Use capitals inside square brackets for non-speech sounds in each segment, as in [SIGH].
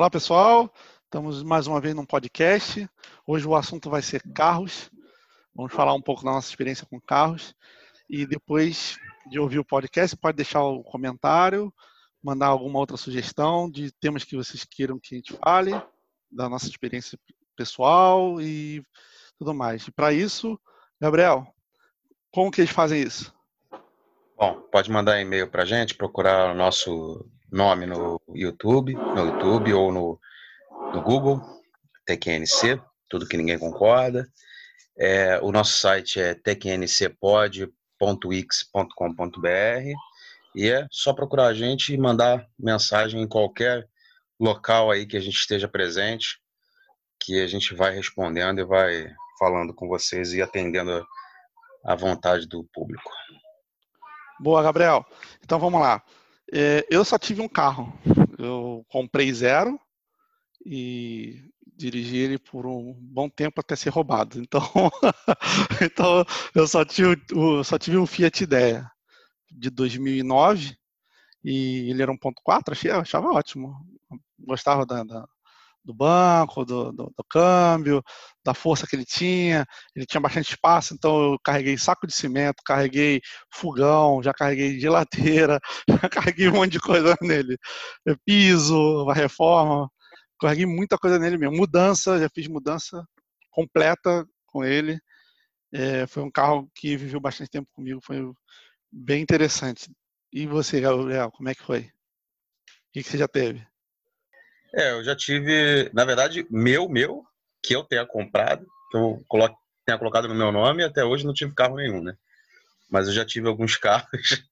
Olá, pessoal. Estamos mais uma vez num podcast. Hoje o assunto vai ser carros. Vamos falar um pouco da nossa experiência com carros. E depois de ouvir o podcast, pode deixar o comentário, mandar alguma outra sugestão de temas que vocês queiram que a gente fale, da nossa experiência pessoal e tudo mais. E para isso, Gabriel, como que eles fazem isso? Bom, pode mandar e-mail para a gente, procurar o nosso nome no YouTube, no YouTube ou no, no Google, TQNC, tudo que ninguém concorda. É, o nosso site é tqncpod.wix.com.br e é só procurar a gente e mandar mensagem em qualquer local aí que a gente esteja presente, que a gente vai respondendo e vai falando com vocês e atendendo a vontade do público. Boa, Gabriel. Então vamos lá. É, eu só tive um carro. Eu comprei zero e dirigi ele por um bom tempo até ser roubado. Então, [LAUGHS] então eu só tive, só tive um Fiat Idea de 2009 e ele era 1.4, achei, achava ótimo. Gostava da, da, do banco, do, do, do, câmbio, da força que ele tinha. Ele tinha bastante espaço, então eu carreguei saco de cimento, carreguei fogão, já carreguei geladeira, [LAUGHS] já carreguei um monte de coisa nele. Piso, uma reforma, carreguei muita coisa nele mesmo. Mudança, já fiz mudança completa com ele. É, foi um carro que viveu bastante tempo comigo, foi bem interessante. E você, Gabriel, como é que foi? O que você já teve? É, eu já tive, na verdade, meu, meu, que eu tenha comprado, que eu colo tenha colocado no meu nome, até hoje não tive carro nenhum, né? Mas eu já tive alguns [LAUGHS] carros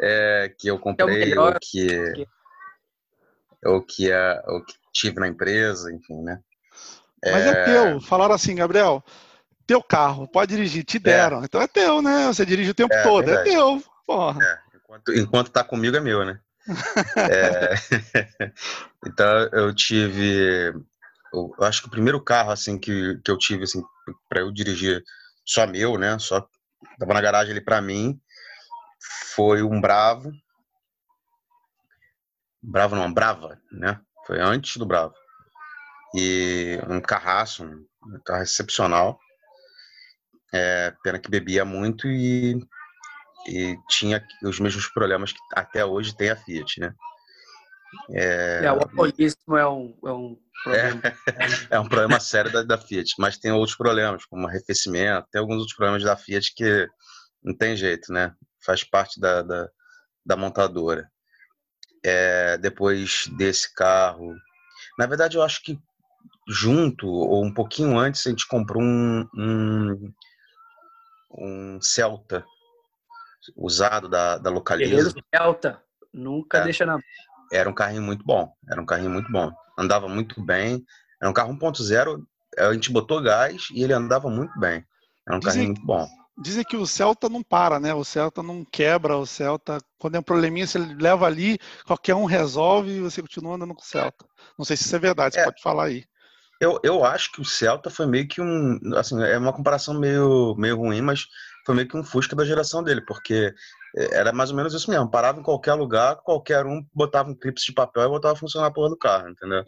é, que eu comprei, é ou que, ou que, é, ou que tive na empresa, enfim, né? Mas é, é teu, falaram assim, Gabriel, teu carro, pode dirigir, te é. deram, então é teu, né? Você dirige o tempo é, todo, é teu, porra. enquanto, enquanto tá comigo é meu, né? É, [LAUGHS] então eu tive, eu acho que o primeiro carro assim que, que eu tive assim para eu dirigir só meu, né? Só tava na garagem ali para mim foi um Bravo, Bravo não, Brava, né? Foi antes do Bravo e um carraço, um carro excepcional. É, pena que bebia muito e e tinha os mesmos problemas que até hoje tem a Fiat, né? É, é o alcoolismo é um, é um problema. É, [LAUGHS] é, um problema sério da, da, Fiat, mas tem outros problemas, como arrefecimento, tem alguns outros problemas da Fiat que não tem jeito, né? Faz parte da, da, da montadora. É, depois desse carro, na verdade eu acho que junto ou um pouquinho antes a gente comprou um, um, um Celta usado da, da localiza. Delta, nunca é. deixa na Era um carrinho muito bom, era um carrinho muito bom. Andava muito bem. Era um carro 1.0, a gente botou gás e ele andava muito bem. Era um dizem, carrinho muito bom. Dizem que o Celta não para, né? O Celta não quebra, o Celta, quando é um probleminha, você leva ali, qualquer um resolve e você continua andando com o Celta. Não sei se isso é verdade, você é. pode falar aí. Eu, eu acho que o Celta foi meio que um. Assim, é uma comparação meio, meio ruim, mas foi meio que um Fusca da geração dele, porque é, era mais ou menos isso mesmo. Parava em qualquer lugar, qualquer um botava um clipe de papel e botava a funcionar a porra do carro, entendeu?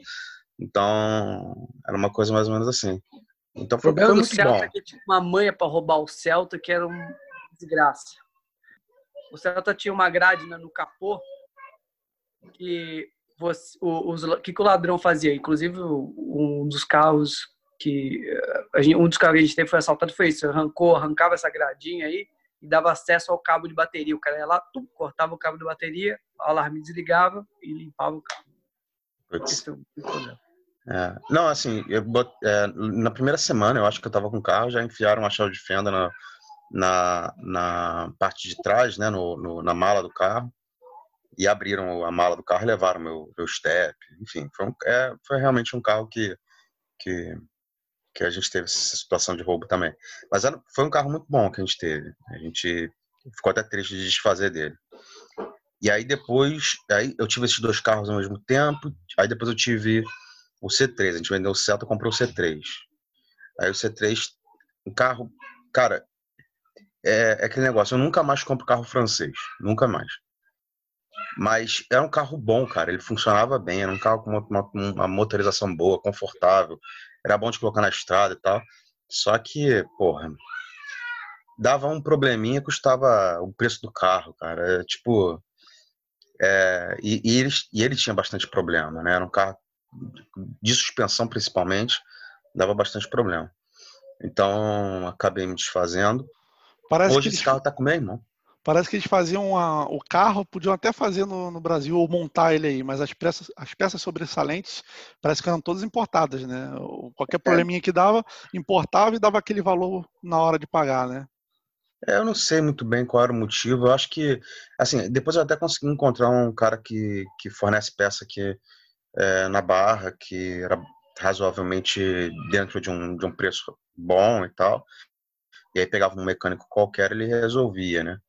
Então, era uma coisa mais ou menos assim. Então foi, o problema foi muito do Celta bom. Que tinha uma manha para roubar o Celta que era uma desgraça. O Celta tinha uma grade no capô que você, o, os, que, que o ladrão fazia? Inclusive, um dos carros que a gente, um dos carros que a gente teve foi assaltado foi isso, arrancou, arrancava essa gradinha aí e dava acesso ao cabo de bateria. O cara ia lá, tum, cortava o cabo de bateria, o alarme desligava e limpava o carro. Esse é o problema. É, não, assim, eu, é, na primeira semana eu acho que eu tava com o carro, já enfiaram uma chave de fenda na, na, na parte de trás, né, no, no, na mala do carro e abriram a mala do carro e levaram meu, meu step. Enfim, foi, um, é, foi realmente um carro que, que, que a gente teve essa situação de roubo também. Mas foi um carro muito bom que a gente teve. A gente ficou até triste de desfazer dele. E aí depois, aí eu tive esses dois carros ao mesmo tempo. Aí depois eu tive o C3. A gente vendeu o Celta e comprou o C3. Aí o C3, um carro, cara, é, é aquele negócio. Eu nunca mais compro carro francês. Nunca mais. Mas era um carro bom, cara. Ele funcionava bem. Era um carro com uma, uma, uma motorização boa, confortável. Era bom de colocar na estrada e tal. Só que, porra, dava um probleminha, custava o preço do carro, cara. É, tipo, é, e, e, ele, e ele tinha bastante problema, né? Era um carro de suspensão, principalmente, dava bastante problema. Então, acabei me desfazendo. Parece Hoje esse carro tá com meu irmão. Parece que eles faziam uma, o carro, podiam até fazer no, no, Brasil ou montar ele aí, mas as peças, as peças sobressalentes parece que eram todas importadas, né? Qualquer é. probleminha que dava, importava e dava aquele valor na hora de pagar, né? É, eu não sei muito bem qual era o motivo. Eu acho que, assim, depois eu até consegui encontrar um cara que, que fornece peça aqui é, na Barra, que era razoavelmente dentro de um, de um preço bom e tal. E aí pegava um mecânico qualquer, ele resolvia, né?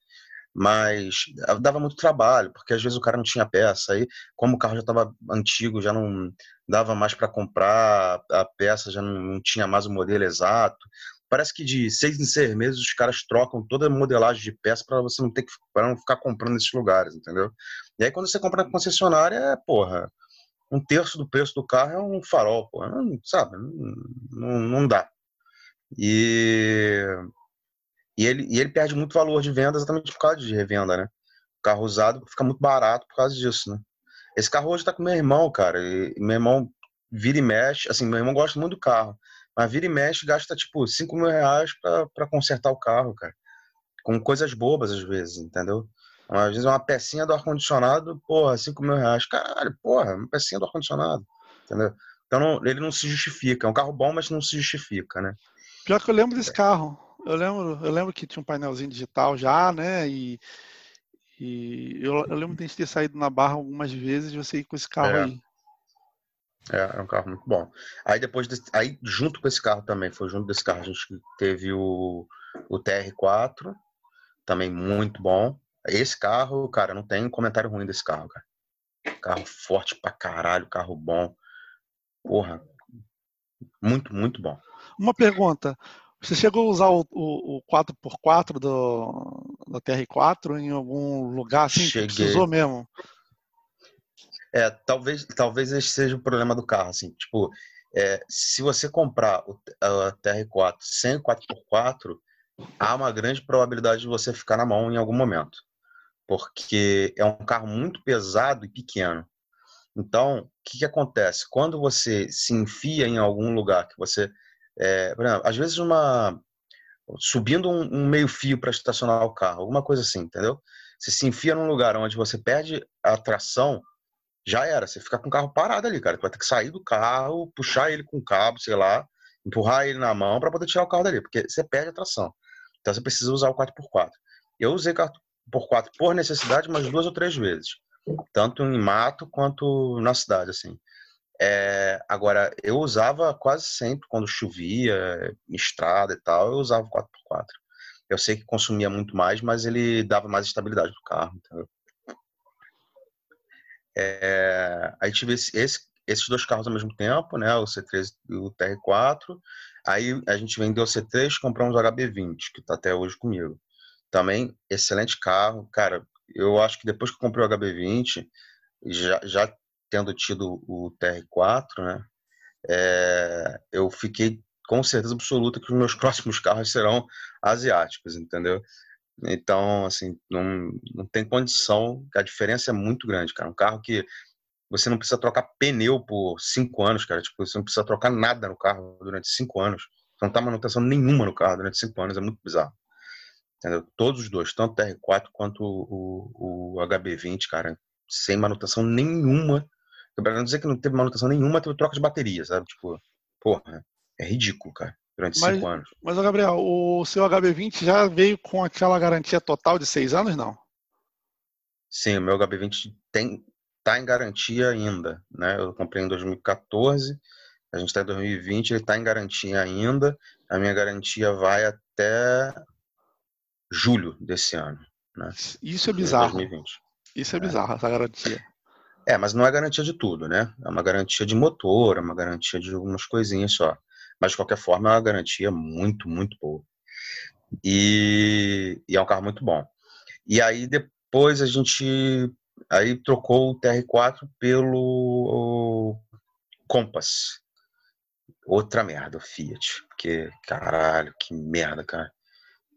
Mas dava muito trabalho, porque às vezes o cara não tinha peça. Aí, como o carro já estava antigo, já não dava mais para comprar a peça, já não, não tinha mais o modelo exato parece que de seis em seis meses os caras trocam toda a modelagem de peça para você não ter que não ficar comprando nesses lugares, entendeu? E aí quando você compra na concessionária, é, porra, um terço do preço do carro é um farol, porra, não, sabe? Não, não dá. E, e, ele, e ele perde muito valor de venda exatamente por causa de revenda, né? O carro usado fica muito barato por causa disso, né? Esse carro hoje tá com meu irmão, cara. E meu irmão vira e mexe. Assim, meu irmão gosta muito do carro. Mas vira e mexe, gasta tipo 5 mil reais para consertar o carro, cara. Com coisas bobas às vezes, entendeu? Às vezes uma pecinha do ar-condicionado, porra, 5 mil reais. Caralho, porra, uma pecinha do ar-condicionado, entendeu? Então não, ele não se justifica. É um carro bom, mas não se justifica, né? Pior que eu lembro desse carro. Eu lembro, eu lembro que tinha um painelzinho digital já, né? E, e eu, eu lembro de a gente ter saído na barra algumas vezes e você ir com esse carro é. aí. É, é um carro muito bom. Aí depois, desse, aí junto com esse carro também, foi junto desse carro, a gente teve o, o TR4, também muito bom. Esse carro, cara, não tem comentário ruim desse carro, cara. Carro forte pra caralho, carro bom. Porra, muito, muito bom. Uma pergunta. Você chegou a usar o, o, o 4x4 do, do TR4 em algum lugar assim Cheguei. que precisou mesmo? É, talvez, talvez esse seja o problema do carro, assim, tipo, é, se você comprar o a TR4 sem 4x4, há uma grande probabilidade de você ficar na mão em algum momento, porque é um carro muito pesado e pequeno. Então, o que, que acontece? Quando você se enfia em algum lugar que você, é, exemplo, às vezes uma subindo um, um meio fio para estacionar o carro, alguma coisa assim, entendeu? Você se enfia num lugar onde você perde a tração, já era. Você fica com o carro parado ali, cara. Tu vai ter que sair do carro, puxar ele com cabo, sei lá, empurrar ele na mão para poder tirar o carro dali, porque você perde a tração. Então você precisa usar o 4x4. Eu usei 4x4 por necessidade umas duas ou três vezes, tanto em mato quanto na cidade, assim. É, agora, eu usava quase sempre quando chovia, estrada e tal, eu usava o 4x4. Eu sei que consumia muito mais, mas ele dava mais estabilidade pro carro, entendeu? É, aí tive esse, esse, esses dois carros ao mesmo tempo, né? O C3 e o TR4. Aí a gente vendeu o C3 e compramos o HB20, que está até hoje comigo. Também excelente carro. Cara, eu acho que depois que eu comprei o HB20, já, já tendo tido o TR4, né? É, eu fiquei com certeza absoluta que os meus [LAUGHS] próximos carros serão asiáticos, entendeu? Então, assim, não, não tem condição, a diferença é muito grande, cara. Um carro que você não precisa trocar pneu por cinco anos, cara. Tipo, você não precisa trocar nada no carro durante cinco anos. Não tá manutenção nenhuma no carro durante cinco anos, é muito bizarro. Entendeu? Todos os dois, tanto o TR4 quanto o, o, o HB20, cara, sem manutenção nenhuma. Pra não dizer que não teve manutenção nenhuma, teve troca de bateria, sabe? Tipo, porra, é ridículo, cara durante mas, cinco anos. Mas, Gabriel, o seu HB20 já veio com aquela garantia total de seis anos, não? Sim, o meu HB20 tem tá em garantia ainda, né? Eu comprei em 2014, a gente está em 2020, ele está em garantia ainda. A minha garantia vai até julho desse ano, né? Isso é bizarro. 2020. Isso é, é bizarro, essa garantia. É, mas não é garantia de tudo, né? É uma garantia de motor, é uma garantia de algumas coisinhas só. Mas, de qualquer forma, é uma garantia muito, muito boa. E, e é um carro muito bom. E aí, depois, a gente aí trocou o TR4 pelo Compass. Outra merda, o Fiat. Porque, caralho, que merda, cara.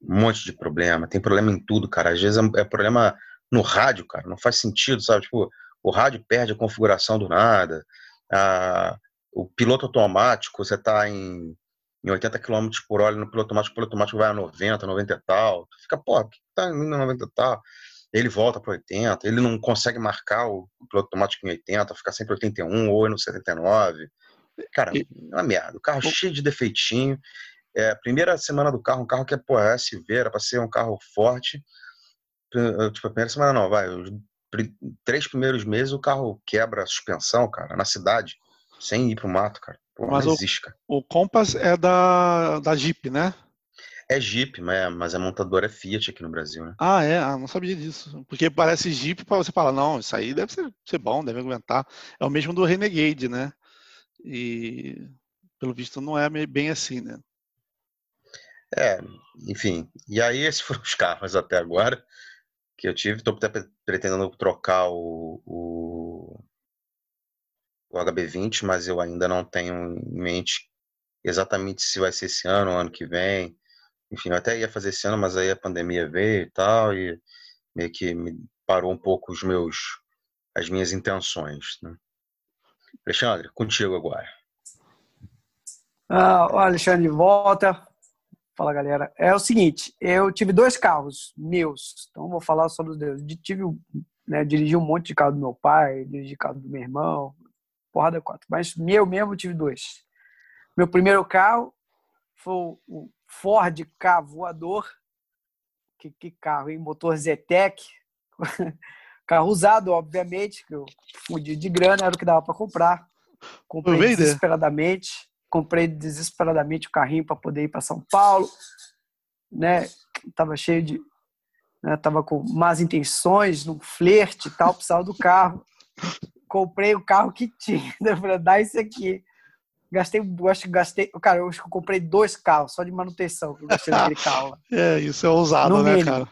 Um monte de problema. Tem problema em tudo, cara. Às vezes é, é problema no rádio, cara. Não faz sentido, sabe? Tipo, o rádio perde a configuração do nada. Ah, o piloto automático, você tá em, em 80 km por hora no piloto automático, o piloto automático vai a 90, 90 e tal. Tu fica, pô, tá indo 90 e tal. Ele volta para 80, ele não consegue marcar o piloto automático em 80, fica sempre 81 ou no 79. Cara, é uma merda. O carro cheio de defeitinho. É, primeira semana do carro, um carro que é, pô, é SV, era para ser um carro forte. Tipo, a primeira semana não, vai. Os três primeiros meses o carro quebra a suspensão, cara, na cidade, sem ir pro mato, cara. Pô, mas o, existe, cara. o Compass é da, da Jeep, né? É Jeep, mas a montadora é Fiat aqui no Brasil, né? Ah, é? Ah, não sabia disso. Porque parece Jeep para você falar, não, isso aí deve ser, ser bom, deve aguentar. É o mesmo do Renegade, né? E pelo visto não é bem assim, né? É, enfim. E aí esses foram os carros até agora que eu tive. Estou pretendendo trocar o, o, o HB20, mas eu ainda não tenho em mente exatamente se vai ser esse ano, ano que vem. Enfim, eu até ia fazer esse ano, mas aí a pandemia veio e tal, e meio que me parou um pouco os meus, as minhas intenções. Né? Alexandre, contigo agora. Ah, Alexandre, volta. Fala, galera. É o seguinte, eu tive dois carros meus, então vou falar sobre os dois. Tive, né, dirigi um monte de carro do meu pai, dirigi carro do meu irmão, porrada quatro. Mas meu mesmo tive dois. Meu primeiro carro foi o Ford K voador. Que, que carro, hein? Motor Zetec. [LAUGHS] carro usado, obviamente, que eu fudi de grana, era o que dava para comprar. Comprei desesperadamente. Comprei desesperadamente o carrinho para poder ir para São Paulo. Né? Tava cheio de. Né? Tava com más intenções, no flerte e tal, precisava do carro. Comprei o carro que tinha. [LAUGHS] Né? Falei, dá isso aqui. Gastei, acho que gastei. Cara, eu acho que eu comprei dois carros só de manutenção que eu gastei daquele [LAUGHS] carro. É, isso é ousado, no né, mínimo, cara?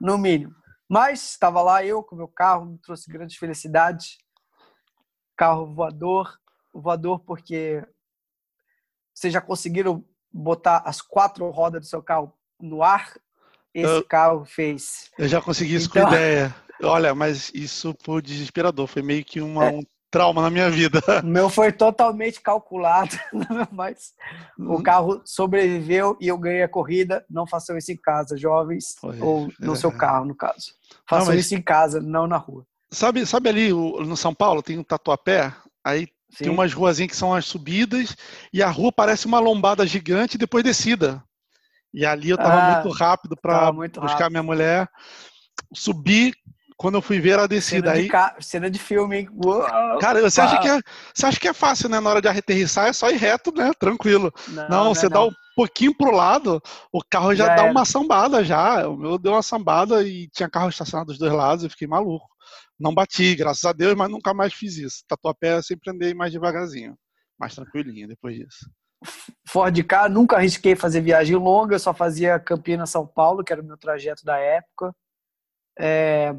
No mínimo. Mas estava lá eu com meu carro, me trouxe grandes felicidades. Carro voador, voador porque vocês já conseguiram botar as quatro rodas do seu carro no ar? Esse eu, carro fez. Eu já consegui isso então... com ideia. Olha, mas isso foi desesperador. Foi meio que uma, é. um trauma na minha vida. O meu foi totalmente calculado, [LAUGHS] mas o uhum. carro sobreviveu e eu ganhei a corrida. Não façam isso em casa, jovens, foi, ou no é. seu carro, no caso. Façam não, mas... isso em casa, não na rua. Sabe, sabe ali no São Paulo tem um tatuapé? Aí Sim. tem umas ruazinhas que são as subidas e a rua parece uma lombada gigante e depois descida. E ali eu estava ah, muito rápido para buscar rápido. minha mulher. Subi, quando eu fui ver a descida cena aí. De ca... Cena de filme, hein? Uou, cara, você acha, que é, você acha que é fácil, né? Na hora de aterrissar é só ir reto, né? Tranquilo. Não, não, não você é dá um pouquinho pro lado, o carro já, já dá uma sambada já. O meu deu uma sambada e tinha carro estacionado dos dois lados, eu fiquei maluco. Não bati, graças a Deus, mas nunca mais fiz isso. Tatuapé sempre andei mais devagarzinho, mais tranquilinho depois disso. Ford K, nunca arrisquei fazer viagem longa, eu só fazia Campinas, São Paulo, que era o meu trajeto da época. É,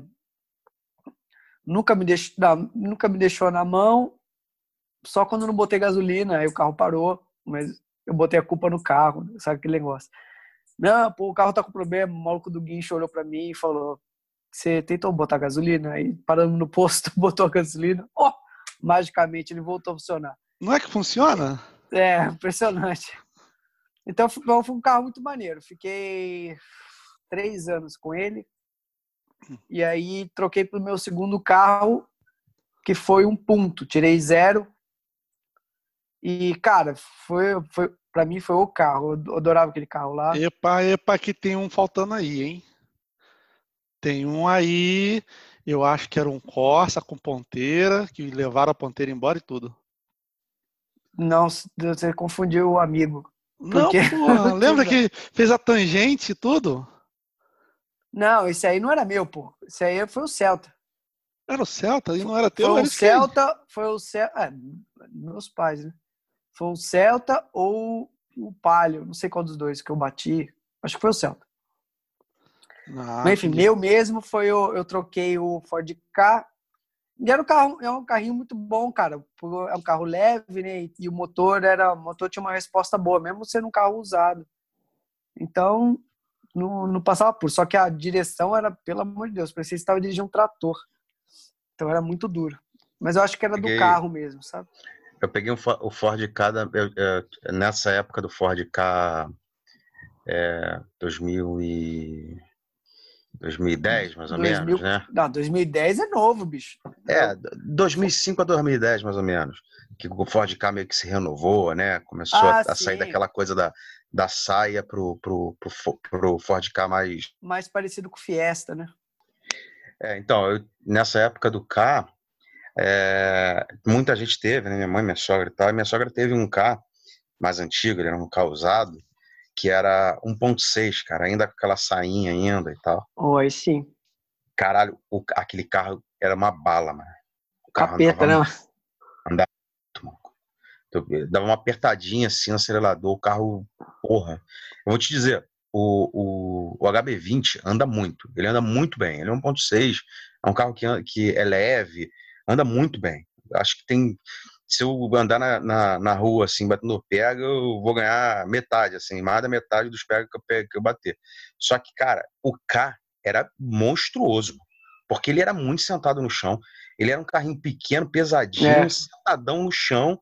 nunca me deixou, não, nunca me deixou na mão, só quando não botei gasolina, aí o carro parou, mas eu botei a culpa no carro, sabe aquele negócio. Não, pô, o carro tá com problema, o maluco do guincho olhou para mim e falou: "Você tentou botar gasolina?" Aí parando no posto, [LAUGHS] botou a gasolina. Ó, oh, magicamente ele voltou a funcionar. Não é que funciona? É, impressionante. Então foi um carro muito maneiro. Fiquei três anos com ele. E aí troquei para o meu segundo carro, que foi um ponto. Tirei zero. E, cara, foi, foi para mim foi o carro. Eu adorava aquele carro lá. Epa, epa, que tem um faltando aí, hein? Tem um aí, eu acho que era um Corsa com ponteira, que levaram a ponteira embora e tudo. Não, você confundiu o amigo. Não, porra, [LAUGHS] lembra que fez a tangente e tudo? Não, esse aí não era meu, pô. Esse aí foi o Celta. Era o Celta? E não era teu? Foi o Celta, foi o Celta. É, meus pais, né? Foi o Celta ou o Palio, não sei qual dos dois que eu bati. Acho que foi o Celta. Ah, Mas, enfim, meu mesmo foi o. Eu troquei o Ford K E era um carro, é um carrinho muito bom, cara. É um carro leve, né? E o motor era, o motor tinha uma resposta boa, mesmo sendo um carro usado. Então, não, não passava por. Só que a direção era, pelo amor de Deus, parecia que estava dirigindo um trator. Então era muito duro. Mas eu acho que era peguei, do carro mesmo, sabe? Eu peguei o Ford K da, eu, eu, nessa época do Ford K é, 2000 e 2010, mais ou 2000, menos, né? Não, 2010 é novo, bicho. É, 2005 a 2010, mais ou menos. Que o Ford K meio que se renovou, né? Começou ah, a, a sair daquela coisa da, da saia pro, pro, pro, pro Ford K mais... Mais parecido com Fiesta, né? É, então, eu, nessa época do K, é, muita gente teve, né? Minha mãe, minha sogra e tal. minha sogra teve um K mais antigo, ele era um K usado, que era 1.6, cara, ainda com aquela sainha ainda e tal. Oi, sim. Caralho, o, aquele carro era uma bala, mano. O carro Capeta, andava, né? Andava muito, Dava uma apertadinha assim no acelerador, o carro, porra. Eu vou te dizer, o, o, o HB20 anda muito, ele anda muito bem. Ele é 1.6, é um carro que, que é leve, anda muito bem. Acho que tem se eu andar na, na, na, rua, assim, batendo pega, eu vou ganhar metade, assim, mais da metade dos pega que eu, que eu bater. Só que, cara, o K era monstruoso, porque ele era muito sentado no chão. Ele era um carrinho pequeno, pesadinho, é. sentadão no chão.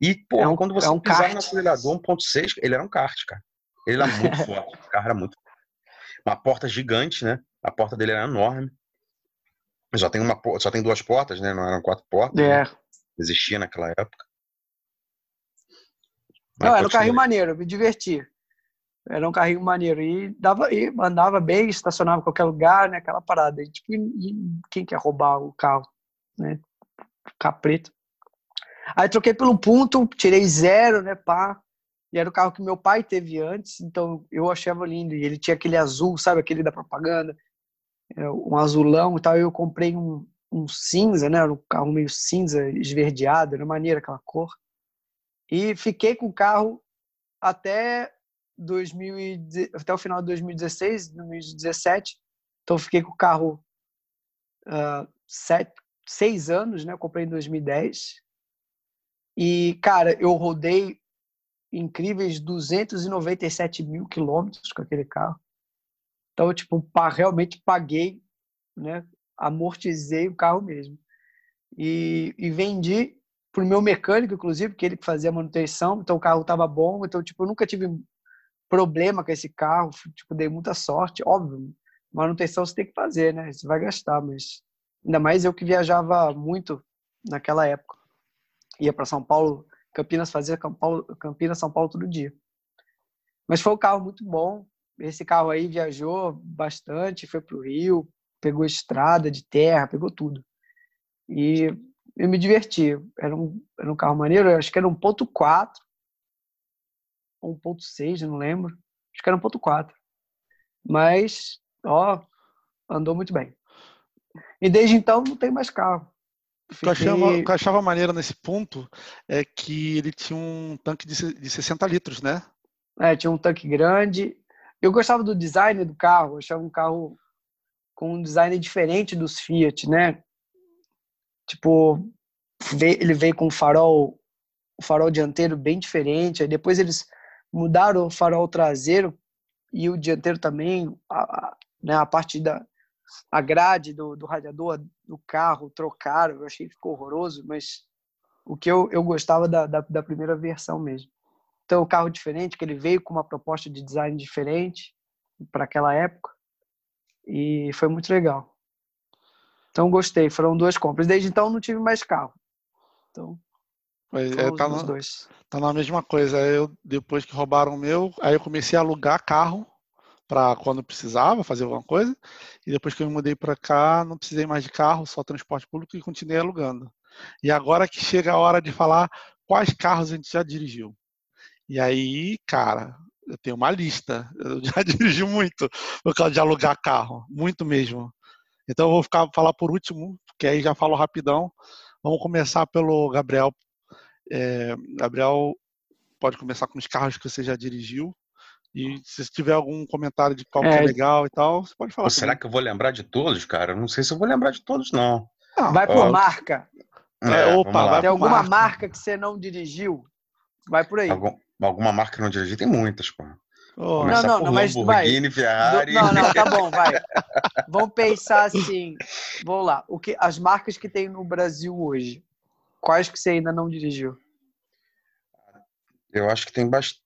E, pô, é um, quando você é um pisava kart. no acelerador 1.6, ele era um kart, cara. Ele era muito [LAUGHS] forte, o carro era muito Uma porta gigante, né? A porta dele era enorme. Só tem, uma, só tem duas portas, né? Não eram quatro portas. Né? É. Né? Existia naquela época. Mas Não, era um carrinho maneiro, me diverti. Era um carrinho maneiro. E, dava, e andava bem, estacionava em qualquer lugar, né? Aquela parada. E, tipo, e quem quer roubar o carro? Né? Carro preto. Aí troquei pelo ponto, tirei zero, né? Pá. E era o carro que meu pai teve antes, então eu achava lindo. E ele tinha aquele azul, sabe? Aquele da propaganda. É, um azulão e tal. Eu comprei um, um cinza, né? Um carro meio cinza, esverdeado, era maneira aquela cor. E fiquei com o carro até 2000 até o final de 2016, 2017. Então fiquei com o carro uh, sete, seis anos, né? Eu comprei em 2010. E cara, eu rodei incríveis 297 mil quilômetros com aquele carro. Então, tipo, realmente paguei, né? Amortizei o carro mesmo. E, e vendi para o meu mecânico, inclusive, que ele fazia manutenção, então o carro estava bom, então tipo, eu nunca tive problema com esse carro, tipo, dei muita sorte, óbvio, manutenção você tem que fazer, né? Você vai gastar, mas ainda mais eu que viajava muito naquela época. Ia para São Paulo, Campinas fazia Campinas, São Paulo todo dia. Mas foi um carro muito bom. Esse carro aí viajou bastante, foi para o Rio, pegou estrada de terra, pegou tudo. E eu me diverti. Era um, era um carro maneiro, acho que era um ponto 4 ou 1.6, não lembro. Acho que era um ponto 4. Mas, ó, andou muito bem. E desde então não tem mais carro. Fiquei... O, que achava, o que eu achava maneiro nesse ponto é que ele tinha um tanque de, de 60 litros, né? É, tinha um tanque grande. Eu gostava do design do carro, achava um carro com um design diferente dos Fiat, né? Tipo, ele veio com farol, o farol dianteiro bem diferente. Aí depois eles mudaram o farol traseiro e o dianteiro também, a, a, né, a parte da a grade do, do radiador do carro trocaram. Eu achei que ficou horroroso, mas o que eu, eu gostava da, da, da primeira versão mesmo. Então, o carro diferente, que ele veio com uma proposta de design diferente para aquela época. E foi muito legal. Então gostei, foram duas compras. Desde então não tive mais carro. Então, é, tá, na, dois. tá na mesma coisa. Eu, depois que roubaram o meu, aí eu comecei a alugar carro para quando precisava fazer alguma coisa. E depois que eu me mudei para cá, não precisei mais de carro, só transporte público e continuei alugando. E agora que chega a hora de falar quais carros a gente já dirigiu. E aí, cara, eu tenho uma lista. Eu [LAUGHS] já dirigi muito por causa de alugar carro, muito mesmo. Então eu vou ficar falar por último, que aí já falo rapidão. Vamos começar pelo Gabriel. É, Gabriel, pode começar com os carros que você já dirigiu. E se tiver algum comentário de qual é, é legal e tal, você pode falar. Pô, será que eu vou lembrar de todos, cara? Não sei se eu vou lembrar de todos, não. Ah, vai por ó, marca. É, opa, vai Tem alguma marca. marca. que você não dirigiu? Vai por aí. Algum, alguma marca que não dirigi? Tem muitas, pô. Oh. Não, não, não, mas vai. Ferrari. Não, não, tá bom, vai. Vamos pensar assim. Vamos lá. O que, as marcas que tem no Brasil hoje, quais que você ainda não dirigiu? Eu acho que tem bastante.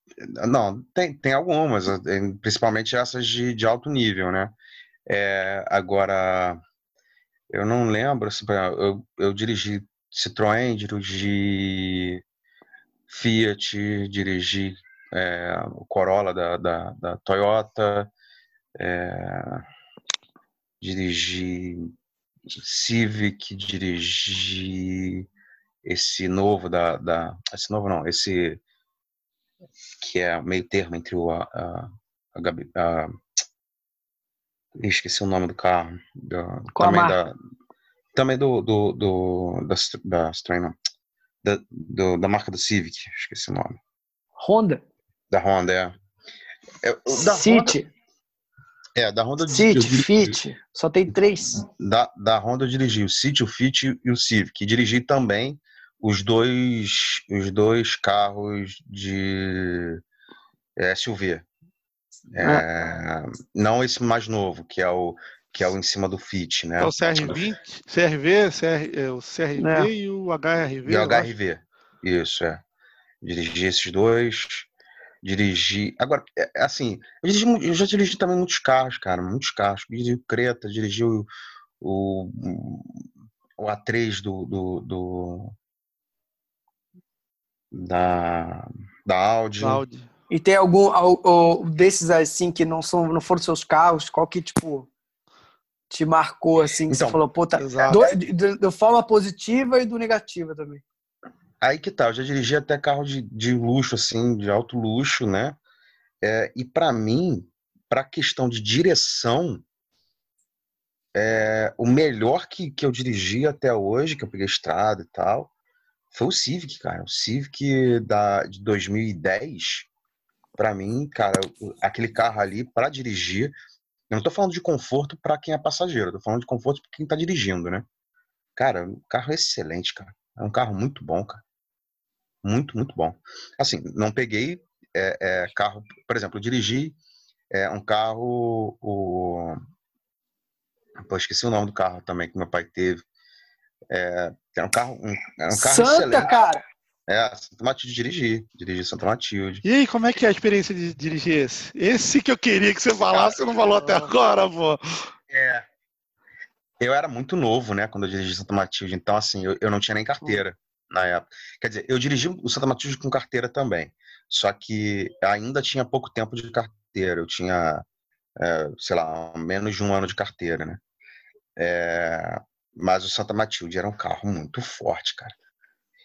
Não, tem, tem algumas, eh, principalmente essas de, de alto nível, né? É, agora, eu não lembro, assim, eu, eu dirigi Citroën, dirigi Fiat, dirigi é, o Corolla da, da, da Toyota, é, dirigi Civic, dirigi esse novo da, da esse novo não, esse que é meio termo entre o a, a, a, a esqueci o nome do carro da, também da também do do, do da, da, da, do, da marca do Civic esqueci o nome. Honda? Da Honda é, é da City. Honda, é da Honda City Fit. Só tem três. Da, da Honda eu dirigi o City o Fit e o Civic. Dirigi também os dois, os dois carros de é, SUV. É, ah. Não esse mais novo, que é o que é o em cima do Fit, né? É o CR20, CRV, CR, é, o CRV é. e o HRV. E o HRV, isso, é. Dirigi esses dois, dirigi... Agora, é, é, assim, eu, dirigi, eu, já dirigi também muitos carros, cara, muitos carros. Dirigi o Creta, dirigi o, o, o A3 do, do, do da, da Audi. Audi. E tem algum, algum desses assim que não são não foram seus carros, qual que tipo te marcou assim, que então, você falou, pô, tá, de, forma positiva e do negativa também. Aí que tá, eu já dirigi até carro de, de luxo assim, de alto luxo, né? É, e para mim, para questão de direção, é, o melhor que, que eu dirigi até hoje, que eu peguei estrada e tal, foi o Civic, cara. O Civic da, de 2010, para mim, cara, aquele carro ali para dirigir. Eu não tô falando de conforto para quem é passageiro, tô falando de conforto para quem tá dirigindo, né? Cara, o carro é excelente, cara. É um carro muito bom, cara. Muito, muito bom. Assim, não peguei é, é, carro, por exemplo, eu dirigi é, um carro, o. Pô, esqueci o nome do carro também que meu pai teve. É, era um carro, um, era um carro Santa, excelente. cara! É, Santa Matilde dirigir, dirigir Santa Matilde. E aí, como é que é a experiência de dirigir esse? Esse que eu queria que você falasse, você não falou até agora, pô. É. Eu era muito novo, né, quando eu dirigi Santa Matilde, então, assim, eu, eu não tinha nem carteira na época. Quer dizer, eu dirigi o Santa Matilde com carteira também, só que ainda tinha pouco tempo de carteira, eu tinha, é, sei lá, menos de um ano de carteira, né. É, mas o Santa Matilde era um carro muito forte, cara.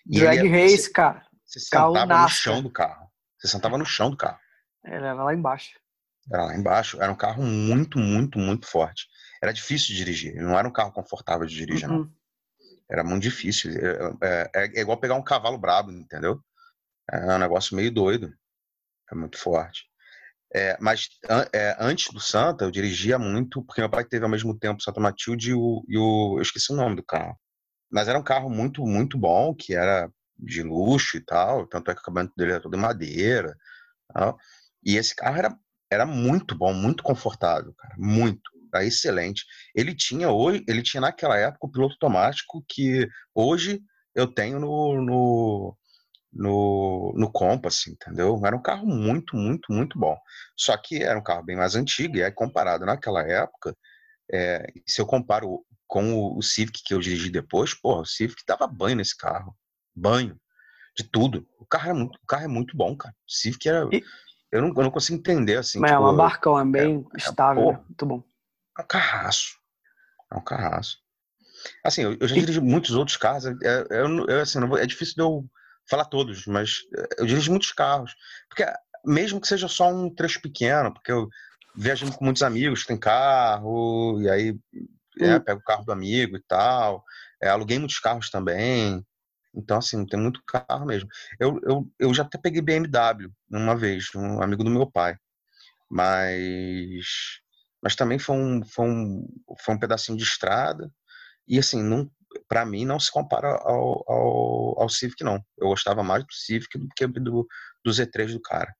E Drag ele, race, você, cara. Você sentava no chão do carro. Você sentava no chão do carro. Ele era lá embaixo. Era lá embaixo. Era um carro muito, muito, muito forte. Era difícil de dirigir. Não era um carro confortável de dirigir, uhum. não. Era muito difícil. É, é, é, igual pegar um cavalo brabo, entendeu? É um negócio meio doido. É muito forte. É, mas é, antes do Santa, eu dirigia muito, porque meu pai teve ao mesmo tempo o Santa Matilde e o, e o, Eu esqueci o nome do carro. Mas era um carro muito, muito bom, que era de luxo e tal. Tanto é que o acabamento dele era todo em madeira. Tal. E esse carro era, era muito bom, muito confortável, cara. Muito. Era excelente. Ele tinha hoje, ele tinha naquela época o piloto automático que hoje eu tenho no, no no, no Compass, entendeu? Era um carro muito, muito, muito bom. Só que era um carro bem mais antigo, e aí comparado naquela época, é, se eu comparo com o, o, Civic que eu dirigi depois, porra, o Civic dava banho nesse carro. Banho. De tudo. O carro é muito, o carro é muito bom, cara. O Civic era. E... Eu, não, eu não consigo entender assim. Mas tipo, é um barcão, é bem é, estável, é, né? muito bom. É um carraço. É um carraço. Assim, eu, eu já dirigi muitos outros carros. É, é, eu, eu, assim, não, é difícil de eu falar todos, mas eu dirijo muitos carros. Porque mesmo que seja só um trecho pequeno, porque eu viajo com muitos amigos tem carro, e aí é, hum. pego o carro do amigo e tal. É, aluguei muitos carros também. Então, assim, tem muito carro mesmo. Eu, eu, eu já até peguei BMW uma vez, um amigo do meu pai. Mas, mas também foi um, foi, um, foi um pedacinho de estrada. E assim, não, para mim, não se compara ao, ao, ao, Civic, não. Eu gostava mais do Civic do que do, do Z3 do cara.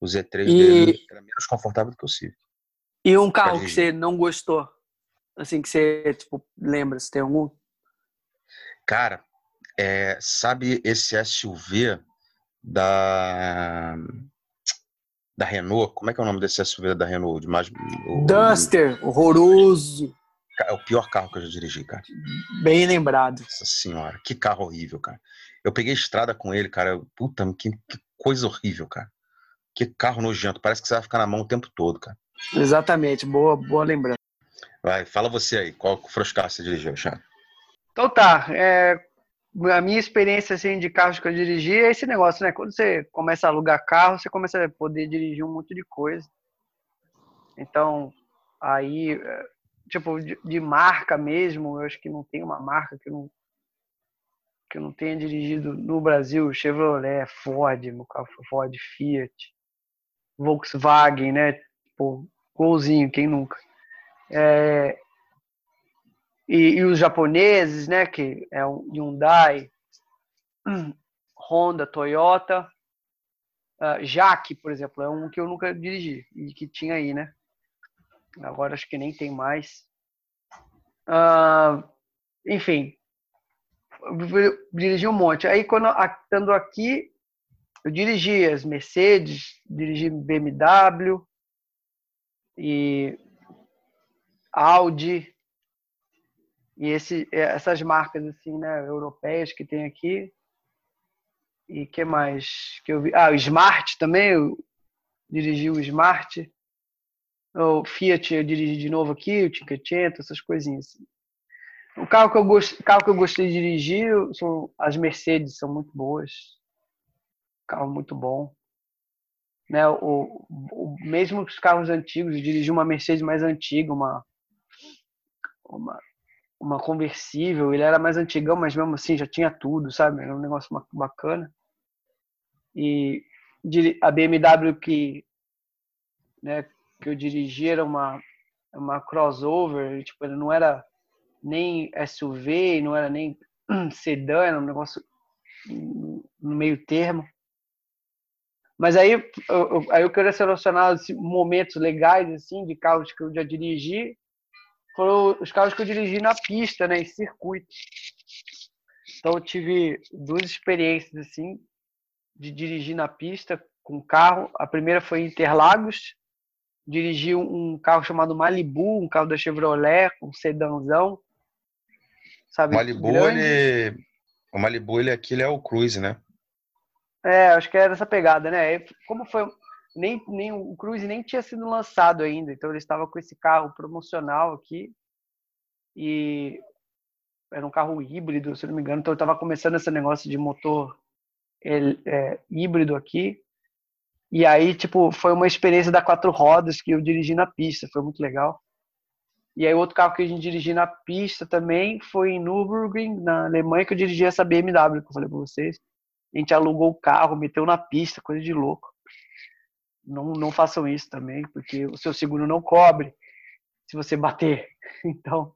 O Z3 e... dele era menos confortável do que o Civic. E um carro que você não gostou? Assim, que você, tipo, lembra, se tem algum? Cara, é, sabe esse SUV da da Renault? Como é que é o nome desse SUV da Renault? De mais, o, Duster, horroroso. É o pior carro que eu já dirigi, cara. Bem lembrado. Nossa senhora, que carro horrível, cara. Eu peguei estrada com ele, cara. Puta, que, que coisa horrível, cara. Que carro nojento. Parece que você vai ficar na mão o tempo todo, cara. Exatamente. Boa, boa lembrança. Vai, fala você aí. Qual Froscar você dirigiu, Chá? Então tá. É, a minha experiência assim, de carros que eu dirigi é esse negócio, né? Quando você começa a alugar carro, você começa a poder dirigir um monte de coisa. Então, aí, é, tipo, de, de marca mesmo, eu acho que não tem uma marca que eu não, que eu não tenha dirigido no Brasil. Chevrolet, Ford, meu carro Ford, Fiat, Volkswagen, né? Pô, golzinho, quem nunca? É, e, e, os japoneses, né, que é o Hyundai, Honda, Toyota, uh, Jaque, por exemplo, é um que eu nunca dirigi e que tinha aí, né? Agora acho que nem tem mais. Uh, enfim, dirigi um monte. Aí quando estando aqui, eu dirigi as Mercedes, dirigi BMW e Audi e esse, essas marcas assim, né, europeias que tem aqui. E que mais que eu vi? Ah, o Smart também, eu dirigi o Smart. O Fiat eu dirigi de novo aqui, o Cinquecento, essas coisinhas. Assim. O carro que eu gost, carro que eu gostei de dirigir são as Mercedes, são muito boas. Carro muito bom. Né, o, o, mesmo os carros antigos, dirigi uma Mercedes mais antiga, uma, uma uma conversível, ele era mais antigão, mas mesmo assim já tinha tudo, sabe? Era um negócio bacana. E a BMW que, né, que eu dirigi era uma, uma crossover, tipo, ele não era nem SUV, não era nem [CLEARS THROAT] sedã, era um negócio no meio termo. Mas aí eu, aí eu queria selecionar momentos legais assim de carros que eu já dirigi foram os carros que eu dirigi na pista, né, em circuito. Então eu tive duas experiências assim de dirigir na pista com carro. A primeira foi em Interlagos, dirigi um carro chamado Malibu, um carro da Chevrolet, um sedanzão. Sabe, Malibu, ele o Malibu ele aqui ele é o Cruise, né? É, acho que era essa pegada, né? Como foi nem, nem o Cruze nem tinha sido lançado ainda, então ele estava com esse carro promocional aqui e era um carro híbrido, se não me engano, então eu estava começando esse negócio de motor é, híbrido aqui e aí tipo foi uma experiência da quatro rodas que eu dirigi na pista, foi muito legal. E aí outro carro que a gente dirigiu na pista também foi em Nürburgring, na Alemanha, que eu dirigi essa BMW que eu falei para vocês. A gente alugou o carro, meteu na pista, coisa de louco não, não façam isso também, porque o seu seguro não cobre se você bater. [LAUGHS] Então,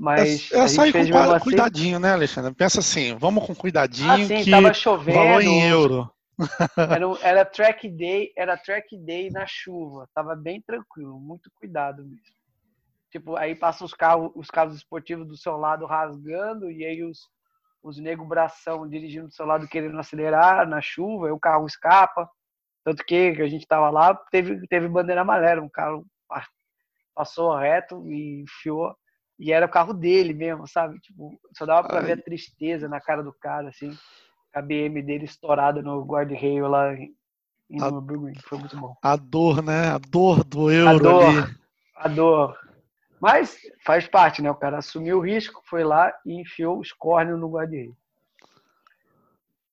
mas. É, é só ir com assim. cuidadinho, né, Alexandre? Pensa assim, vamos com cuidadinho. Ah, sim, que tava chovendo. em euro. [LAUGHS] Era, era track day, era track day na chuva. Tava bem tranquilo, muito cuidado mesmo. Tipo, aí passa os carros, os carros esportivos do seu lado rasgando e aí os, os nego bração dirigindo do seu lado querendo acelerar na chuva, aí o carro escapa. Tanto que a gente estava lá, teve, teve bandeira amarela, um carro passou reto e enfiou. E era o carro dele mesmo, sabe? Tipo, só dava para ver a tristeza na cara do cara, assim. A BM dele estourada no guarda-reio lá em, a. Foi muito bom. A dor, né? A dor do euro a dor, ali. A dor. Mas faz parte, né? O cara assumiu o risco, foi lá e enfiou os córneos no guarda-reio.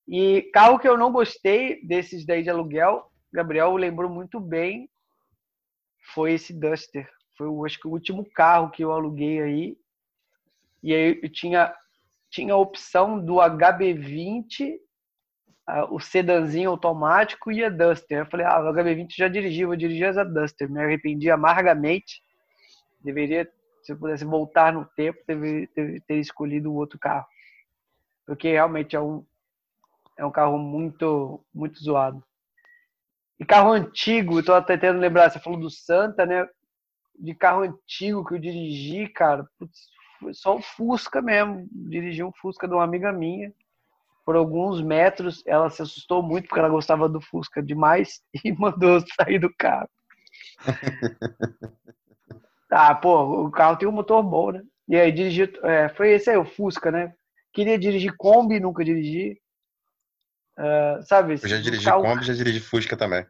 E carro que eu não gostei desses daí de aluguel, Gabriel lembrou muito bem, foi esse Duster. Foi, acho que, o último carro que eu aluguei aí. E aí eu tinha, tinha a opção do HB20, o sedanzinho automático e a Duster. Eu falei, ah, o HB20 já dirigi, vou dirigir essa Duster. Me arrependi amargamente. Deveria se eu pudesse voltar no tempo, ter, ter escolhido o outro carro. Porque realmente é um, é um carro muito, muito zoado. E carro antigo, estou tentando lembrar, você falou do Santa, né? De carro antigo que eu dirigi, cara, putz, foi só o Fusca mesmo. Dirigi um Fusca de uma amiga minha. Por alguns metros, ela se assustou muito porque ela gostava do Fusca demais [LAUGHS] e mandou sair do carro. [LAUGHS] ah, pô, o carro tem um motor bom, né? E aí dirigi, é, foi esse aí, o Fusca, né? Queria dirigir Kombi, nunca dirigi. Uh, sabe? Eu já dirigi carro... Kombi, já dirigi Fusca também.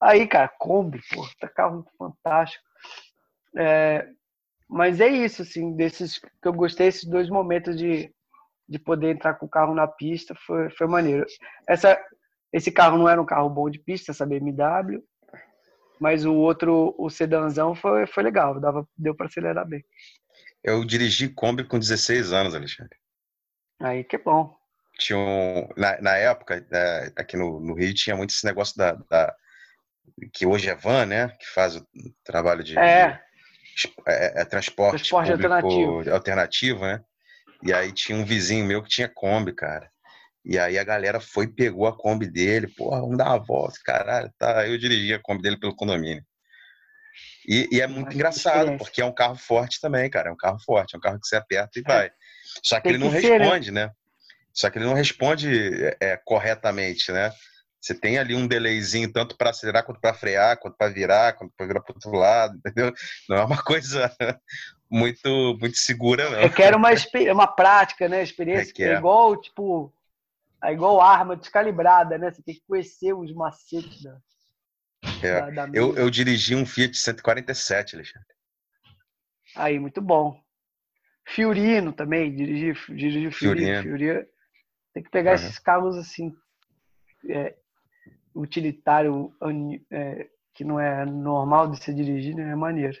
Aí, cara, Kombi, pô, tá carro fantástico. É, mas é isso, assim, desses que eu gostei, esses dois momentos de, de poder entrar com o carro na pista, foi, foi maneiro. Essa, esse carro não era um carro bom de pista, essa BMW, mas o outro, o sedanzão, foi, foi legal, dava, deu para acelerar bem. Eu dirigi Kombi com 16 anos, Alexandre. Aí que é bom. Tinha um, na, na época, é, aqui no, no, Rio, tinha muito esse negócio da, da, que hoje é van, né? Que faz o trabalho de, é. de é, é, transporte, transporte alternativo. alternativo, né? E aí tinha um vizinho meu que tinha Kombi, cara. E aí a galera foi e pegou a Kombi dele, porra, vamos dar uma volta, caralho, tá. Eu dirigi a Kombi dele pelo condomínio. E, e é muito engraçado, porque é um carro forte também, cara. É um carro forte, é um carro que você aperta e é. vai. Só que Tem ele não que responde, ser, né? né? Só que ele não responde é, é corretamente, né? Você tem ali um delayzinho tanto para acelerar quanto para frear, quanto para virar, quanto para virar para outro lado, [LAUGHS] entendeu? Não é uma coisa [LAUGHS] muito muito segura não. Eu quero uma uma prática, né? Experiência é, que é igual tipo é igual arma descalibrada, né? Você tem que conhecer os macetes da, é. da, da eu, eu dirigi um Fiat 147, Alexandre. Aí, muito bom. Fiorino também, dirigi, dirigi Fiorino. Fiorino. Tem que pegar uhum. esses carros assim, é, utilitário, é, que não é normal de ser dirigido, é maneiro.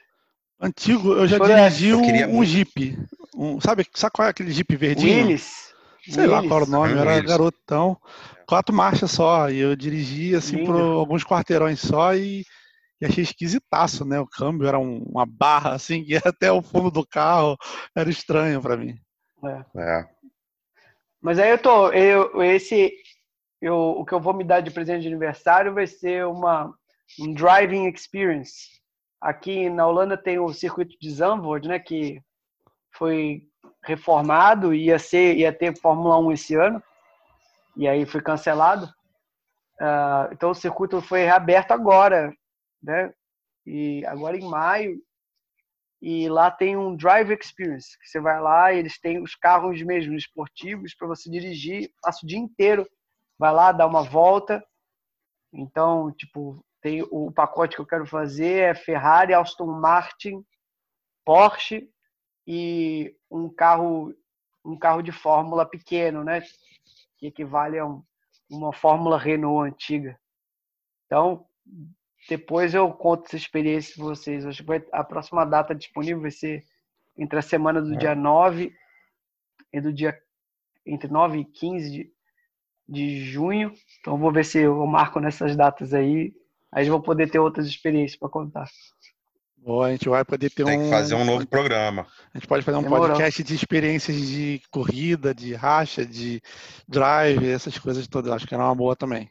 Antigo, eu já dirigi um, um Jeep. Um, sabe, sabe qual é aquele Jeep verdinho? Willis. Sei Willis. lá qual era o nome, era garotão. Quatro marchas só. E eu dirigi assim Lindo. por alguns quarteirões só e, e, achei esquisitaço, né? O câmbio era um, uma barra assim, [LAUGHS] que ia até o fundo do carro. Era estranho para mim. É. é. Mas aí eu tô. Eu, esse, eu, o que eu vou me dar de presente de aniversário vai ser uma um driving experience. Aqui na Holanda tem o circuito de Zandvoort, né, que foi reformado ia ser ia ter Fórmula 1 esse ano e aí foi cancelado. Uh, então o circuito foi reaberto agora, né? E agora em maio e lá tem um drive experience que você vai lá e eles têm os carros mesmo esportivos para você dirigir, passa o dia inteiro vai lá, dá uma volta. Então, tipo, tem o pacote que eu quero fazer é Ferrari, Aston Martin, Porsche e um carro um carro de fórmula pequeno, né? Que equivale a um, uma fórmula Renault antiga. Então, depois eu conto essa experiência para vocês. Acho que a próxima data disponível vai ser entre a semana do é. dia 9 e do dia entre 9 e 15 de, de junho. Então vou ver se eu marco nessas datas aí. Aí eu vou poder ter outras experiências para contar. Boa, a gente vai poder ter Tem um. Tem que fazer um novo programa. A gente pode fazer um Demorou. podcast de experiências de corrida, de racha, de drive, essas coisas todas. Acho que era uma boa também.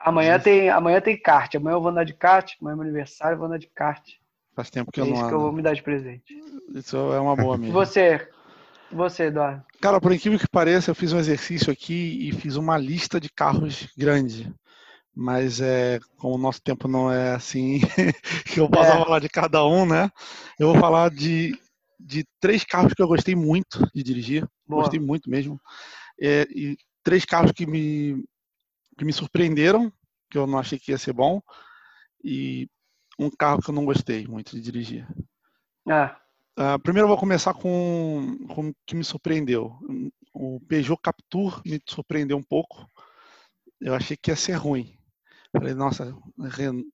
Amanhã tem, amanhã tem kart. Amanhã eu vou andar de kart. Amanhã é meu aniversário, eu vou andar de kart. Faz tempo que é eu não ando. isso que eu vou me dar de presente. Isso é uma boa mesmo. Você, você, Eduardo? Cara, por incrível que pareça, eu fiz um exercício aqui e fiz uma lista de carros grande. Mas é, como o nosso tempo não é assim, [LAUGHS] que eu posso é. falar de cada um, né? Eu vou falar de, de três carros que eu gostei muito de dirigir. Boa. Gostei muito mesmo. É, e três carros que me, que me surpreenderam, que eu não achei que ia ser bom. E um carro que eu não gostei muito de dirigir. Ah. Uh, primeiro eu vou começar com, com o que me surpreendeu. O Peugeot Captur me surpreendeu um pouco. Eu achei que ia ser ruim. Falei, nossa,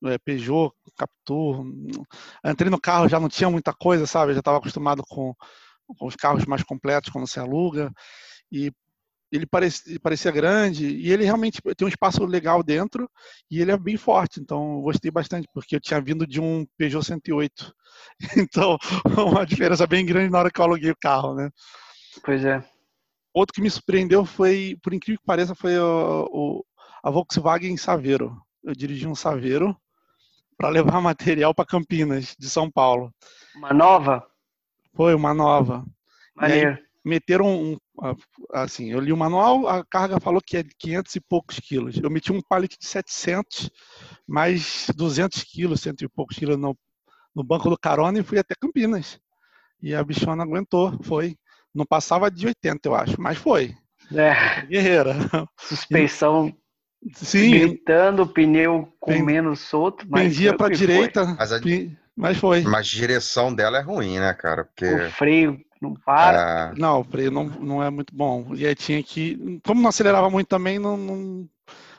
é, Peugeot, Captur. Entrei no carro, já não tinha muita coisa, sabe? já estava acostumado com, com, os carros mais completos quando se aluga. E ele parecia, parecia, grande e ele realmente tem um espaço legal dentro e ele é bem forte, então eu gostei bastante, porque eu tinha vindo de um Peugeot 108. [LAUGHS] Então, [LAUGHS] uma diferença bem grande na hora que eu aluguei o carro, né? Pois é. Outro que me surpreendeu foi, por incrível que pareça, foi o, o a Volkswagen Saveiro. Eu dirigi um Saveiro para [LAUGHS] levar material para Campinas, de São Paulo. Uma nova? Foi uma nova. Maneiro. meteram um, assim, eu li o manual, a carga falou que é 500 e poucos quilos. Eu meti um pallet de 700, mais 200 quilos, cento e poucos quilos no, no banco do carona e fui até Campinas. E a bichona aguentou, foi. Não passava de 80, eu acho, mas foi. É. Guerreira. Suspensão Sim. gritando, pneu comendo Pen... solto. Mas pendia para direita, mas, a... mas, foi. Mas a direção dela é ruim, né, cara? Porque... O freio não para. É... Não, o freio não, não é muito bom. E aí tinha que. Como não acelerava muito também, não, não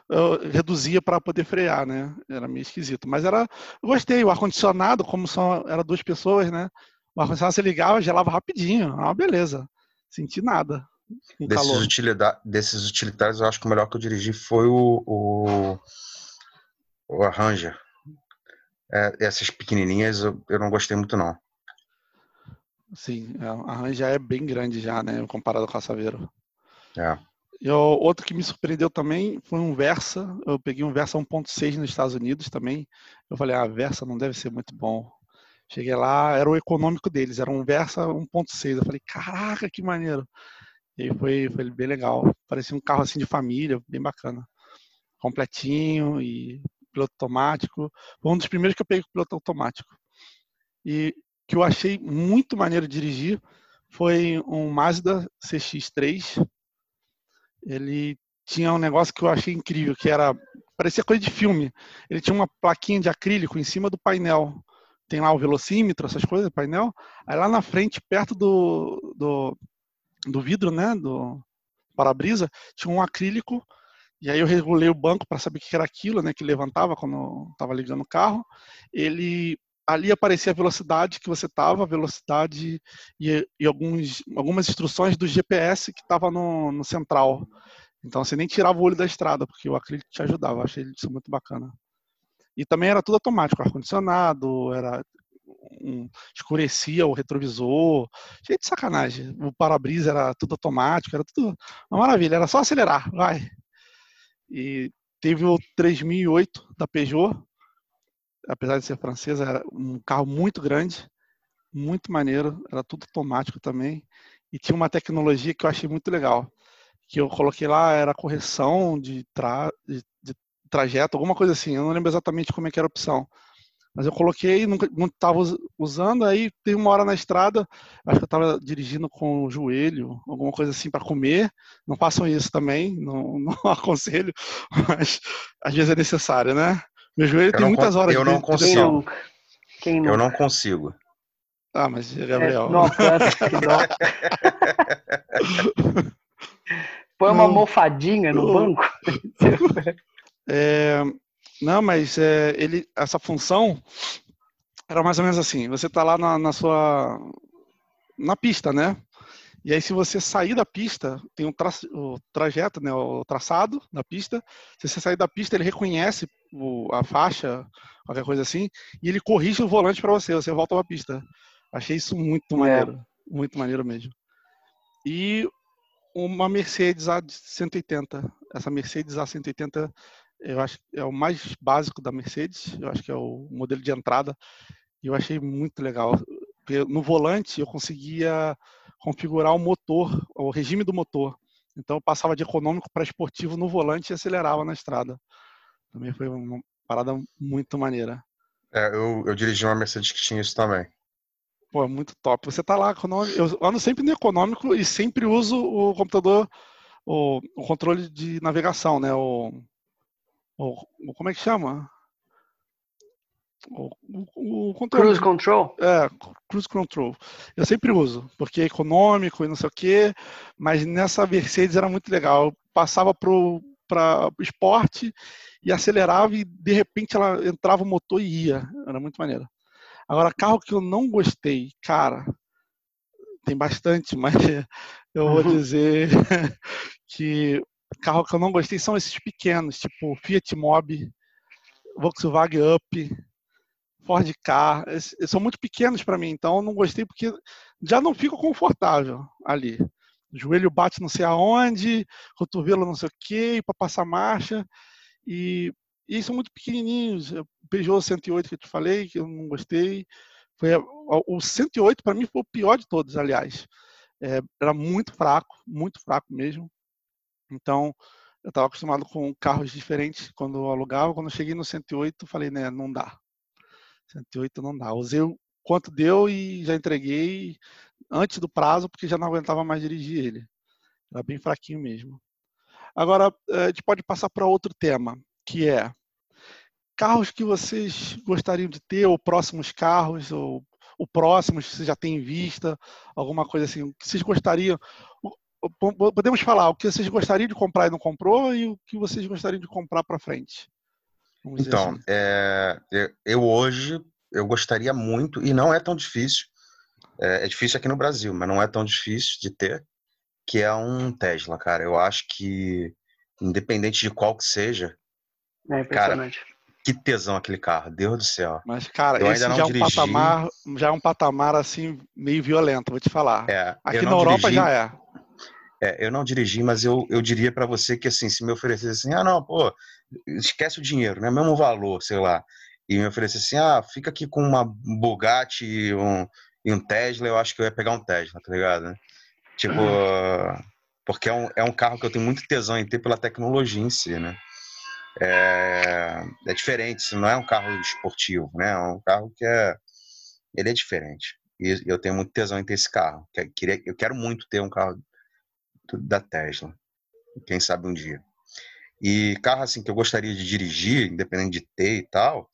eu reduzia para poder frear, né? Era meio esquisito. Mas era. Eu gostei. O ar-condicionado, como são, era duas pessoas, né? O ar-condicionado você ligava, gelava rapidinho. Ah, beleza. Senti nada. Desses, utilidade, desses utilitários, eu acho que o melhor que eu dirigi foi o, o, o Ranger. É, essas pequenininhas eu, eu não gostei muito, não. Sim, é, a Ranger é bem grande já, né? Comparado com a Saveiro. É. E outro que me surpreendeu também foi um Versa. Eu peguei um Versa 1.6 nos Estados Unidos também. Eu falei, ah, Versa não deve ser muito bom. Cheguei lá, era o econômico deles, era um Versa 1.6. Eu falei, caraca, que maneiro. E foi, foi bem legal. Parecia um carro assim de família, bem bacana. Completinho e piloto automático. Foi um dos primeiros que eu peguei com piloto automático. E que eu achei muito maneiro dirigir foi um Mazda CX-3 ele tinha um negócio que eu achei incrível, que era parecia coisa de filme. Ele tinha uma plaquinha de acrílico em cima do painel. Tem lá o velocímetro, essas coisas, painel. Aí lá na frente, perto do, do, do vidro, né, do para-brisa, tinha um acrílico. E aí eu regulei o banco para saber o que era aquilo, né, que levantava quando estava ligando o carro. Ele ali aparecia a velocidade que você estava, a velocidade e, e, alguns, algumas instruções do GPS que estava no, no, central. Então você nem tirava o olho da estrada, porque o acrílico te ajudava. Eu achei isso muito bacana. E também era tudo automático, ar-condicionado, era um, escurecia o retrovisor, cheio de sacanagem. O para-brisa era tudo automático, era tudo uma maravilha, era só acelerar, vai. E teve o 3008 da Peugeot, apesar de ser francesa, era um carro muito grande, muito maneiro, era tudo automático também, e tinha uma tecnologia que eu achei muito legal, que eu coloquei lá, era correção de, tra de, de trajeto, alguma coisa assim, eu não lembro exatamente como é que era a opção, mas eu coloquei, nunca, não estava usando, aí tem uma hora na estrada, acho que eu estava dirigindo com o joelho, alguma coisa assim para comer. Não façam isso também, não, [LAUGHS] não aconselho, mas às vezes é necessário, né? Meu joelho eu tem muitas horas. Eu não consigo. Quem Eu não consigo. Ah, mas Gabriel. É, não, que dó. [LAUGHS] Põe uma almofadinha no banco. [LAUGHS] É, não, mas é, ele, essa função era mais ou menos assim. Você está lá na, na, sua na pista, né? E aí, se você sair da pista, tem um tra o trajeto, né, o traçado da pista. Se você sair da pista, ele reconhece o, a faixa, qualquer coisa assim, e ele corrige o volante para você. Você volta para a pista. Achei isso muito é. maneiro, é. muito maneiro mesmo. E uma Mercedes A180. Essa Mercedes A180, eu acho que é o mais básico da Mercedes. Eu acho que é o modelo de entrada. E eu achei muito legal. No volante, eu conseguia configurar o motor, o regime do motor. Então eu passava de econômico para esportivo no volante e acelerava na estrada. Também foi uma parada muito maneira. É, eu, eu dirigi uma Mercedes que tinha isso também. Pô, é muito top. Você tá lá, eu ando sempre no econômico e sempre uso o computador, o, o controle de navegação, né? O, o, como é que chama? O, o, o controle, cruise Control? É, Cruise Control. Eu sempre uso, porque é econômico e não sei o quê, mas nessa Mercedes era muito legal. Eu passava pro para esporte e acelerava e de repente ela entrava o motor e ia. Era muito maneiro. Agora, carro que eu não gostei, cara, tem bastante, [LAUGHS] mas eu vou uhum. dizer [LAUGHS] que carro que eu não gostei são esses pequenos, tipo Fiat Mobi, Volkswagen Up, Ford Car. São muito pequenos para mim, então não gostei porque já não fico confortável ali. O joelho bate não sei aonde, cotovelo não sei o que, para passar marcha. E, e são muito pequenininhos. O Peugeot 108 que eu te falei, que eu não gostei. Foi, o 108 para mim foi o pior de todos, aliás. É, era muito fraco, muito fraco mesmo. Então, eu estava acostumado com carros diferentes quando alugava. Quando eu cheguei no 108, falei, né, não dá. 108 não dá. Usei o quanto deu e já entreguei antes do prazo, porque já não aguentava mais dirigir ele. Era bem fraquinho mesmo. Agora, eh, a gente pode passar para outro tema, que é carros que vocês gostariam de ter, ou próximos carros, ou o próximo, se já tem em vista, alguma coisa assim, que vocês gostariam. Podemos falar o que vocês gostariam de comprar e não comprou e o que vocês gostariam de comprar para frente. Então, assim. é, eu hoje eu gostaria muito, e não é tão difícil, é, é, difícil aqui no Brasil, mas não é tão difícil de ter, que é um Tesla, cara. Eu acho que, independente de qual que seja, é impressionante. Cara, que tesão aquele carro, Deus do céu. Mas, cara, eu esse já, dirigi... é um patamar, já é um patamar, assim, meio violento, vou te falar. É, Aqui na Europa dirigi... já é. É, eu não dirigi, mas eu, eu diria para você que assim, se me oferecesse assim, ah, não, pô, esquece o dinheiro, né? Mesmo valor, sei lá. E me oferecesse assim, ah, fica aqui com uma Bugatti e um, e um Tesla, eu acho que eu ia pegar um Tesla, tá ligado? Tipo, porque é um, é um carro que eu tenho muito tesão em ter pela tecnologia em si, né? É, é diferente, não é um carro esportivo, né? É um carro que é, ele é diferente. E eu tenho muito tesão em ter esse carro. Eu quero muito ter um carro da Tesla. Quem sabe um dia. E carro assim que eu gostaria de dirigir, independente de ter e tal,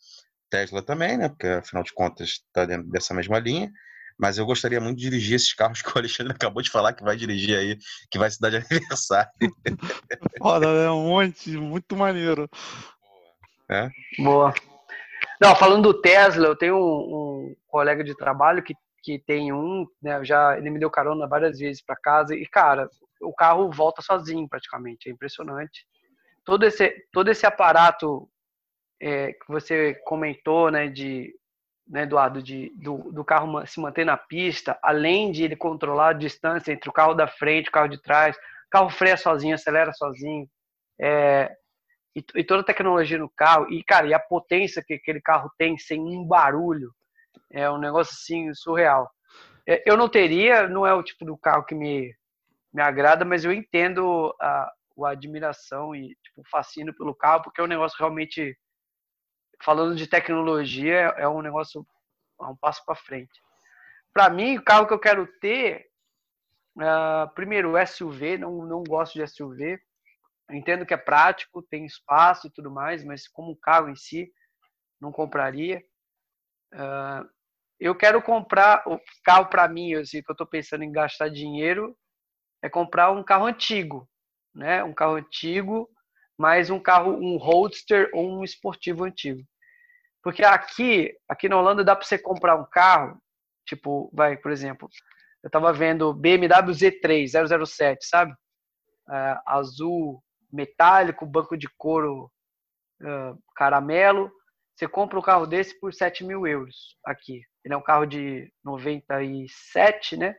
Tesla também, né? Porque afinal de contas está dentro dessa mesma linha. Mas eu gostaria muito de dirigir esses carros [LAUGHS] que o Alexandre acabou de falar que vai dirigir aí, que vai se dar de [LAUGHS] aniversário. Foda, né? Um monte, muito maneiro. É? Boa. Não, falando do Tesla, eu tenho um, um colega de trabalho que, que tem um, né? Já ele me deu carona várias vezes para casa e cara, o carro volta sozinho praticamente, é impressionante. Todo esse, todo esse aparato é, que você comentou, né, de, né, Eduardo, de, do, do carro se manter na pista, além de ele controlar a distância entre o carro da frente e o carro de trás, o carro freia sozinho, acelera sozinho, é, e, e, toda a tecnologia no carro, e cara, e a potência que aquele carro tem sem um barulho, é um negócio assim surreal. É, eu não teria, não é o tipo do carro que me me agrada, mas eu entendo a, a admiração e tipo, o pelo carro, porque é um negócio realmente, falando de tecnologia, é um negócio é um passo para frente. Para mim, o carro que eu quero ter, uh, primeiro, SUV, não, não gosto de SUV, entendo que é prático, tem espaço e tudo mais, mas como carro em si, não compraria. Uh, eu quero comprar o carro para mim, assim, que eu estou pensando em gastar dinheiro, é comprar um carro antigo, né? Um carro antigo, mais um carro, um roadster ou um esportivo antigo. Porque aqui, aqui na Holanda dá para você comprar um carro, tipo, vai, por exemplo, eu estava vendo BMW Z3 007, sabe? Uh, azul metálico, banco de couro uh, caramelo. Você compra um carro desse por 7 mil euros aqui. Ele é um carro de 97, né?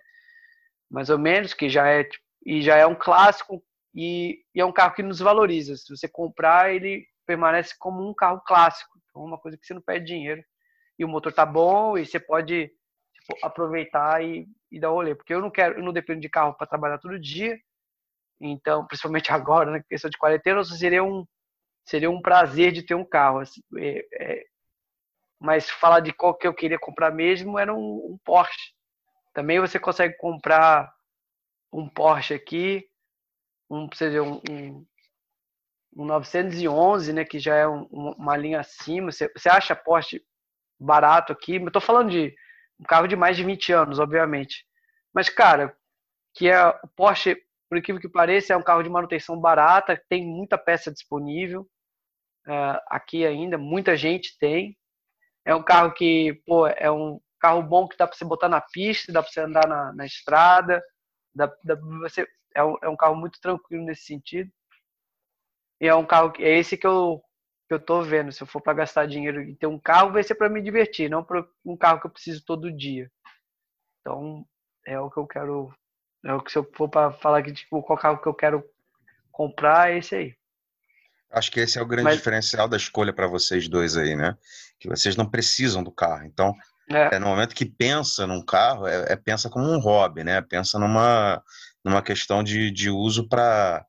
mais ou menos, que já é e já é um clássico e, e, é um carro que nos valoriza. Se você comprar, ele permanece como um carro clássico, então uma coisa que você não perde dinheiro. E o motor tá bom e você pode tipo, aproveitar e, e dar o rolê, porque eu não quero, eu não dependo de carro para trabalhar todo dia. Então, principalmente [LAUGHS] agora, na né, questão de quarentena, seria um seria um prazer de ter um carro. Assim, é, é, mas falar de qual que eu queria comprar mesmo era um, um Porsche também você consegue comprar um Porsche aqui, um, seja, um, um, um 911, né, que já é um, uma linha acima. Você, você acha Porsche barato aqui? Eu tô falando de um carro de mais de 20 anos, obviamente. Mas, cara, que é o Porsche, por incrível que pareça, é um carro de manutenção barata, tem muita peça disponível uh, aqui ainda, muita gente tem. É um carro que, pô, é um carro bom que dá para você botar na pista, dá para você andar na, na estrada, dá, dá você é um, é um carro muito tranquilo nesse sentido. E é um carro que é esse que eu que eu tô vendo. Se eu for para gastar dinheiro e ter um carro, vai ser para me divertir, não para um carro que eu preciso todo dia. Então, é o que eu quero. É o que se eu for para falar que tipo qual carro que eu quero comprar, é esse aí. Acho que esse é o grande Mas... diferencial da escolha para vocês dois aí, né? Que vocês não precisam do carro. Então, é. é no momento que pensa num carro, é, é, pensa como um hobby, né? Pensa numa, numa questão de, de uso para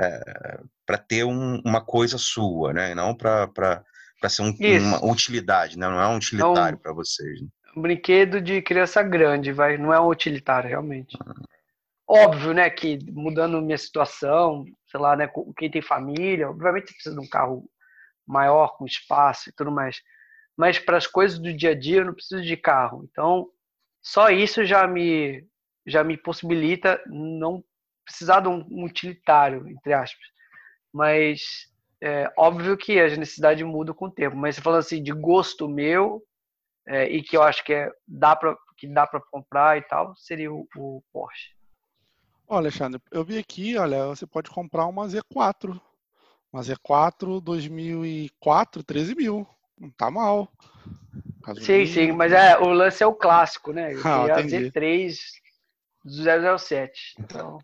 é, para ter um, uma coisa sua, né? E não para ser um, uma utilidade, né? Não é um utilitário um, para vocês. Né? Um brinquedo de criança grande, vai, não é um utilitário realmente. Uhum. Óbvio, né, que mudando minha situação, sei lá, né, quem tem família, obviamente precisa de um carro maior, com espaço e tudo mais. Mas para as coisas do dia a dia eu não preciso de carro. Então, só isso já me já me possibilita não precisar de um utilitário, entre aspas. Mas é óbvio que a necessidade muda com o tempo. Mas você falando assim de gosto meu é, e que eu acho que é dá para que dá para comprar e tal, seria o, o Porsche. Olha, Alexandre, eu vi aqui, olha, você pode comprar uma Z4. Uma Z4 2004, 13 mil. Não tá mal. Sim, sim, mas é, o lance é o clássico, né? [LAUGHS] Ah, a Z3 do 007. Então,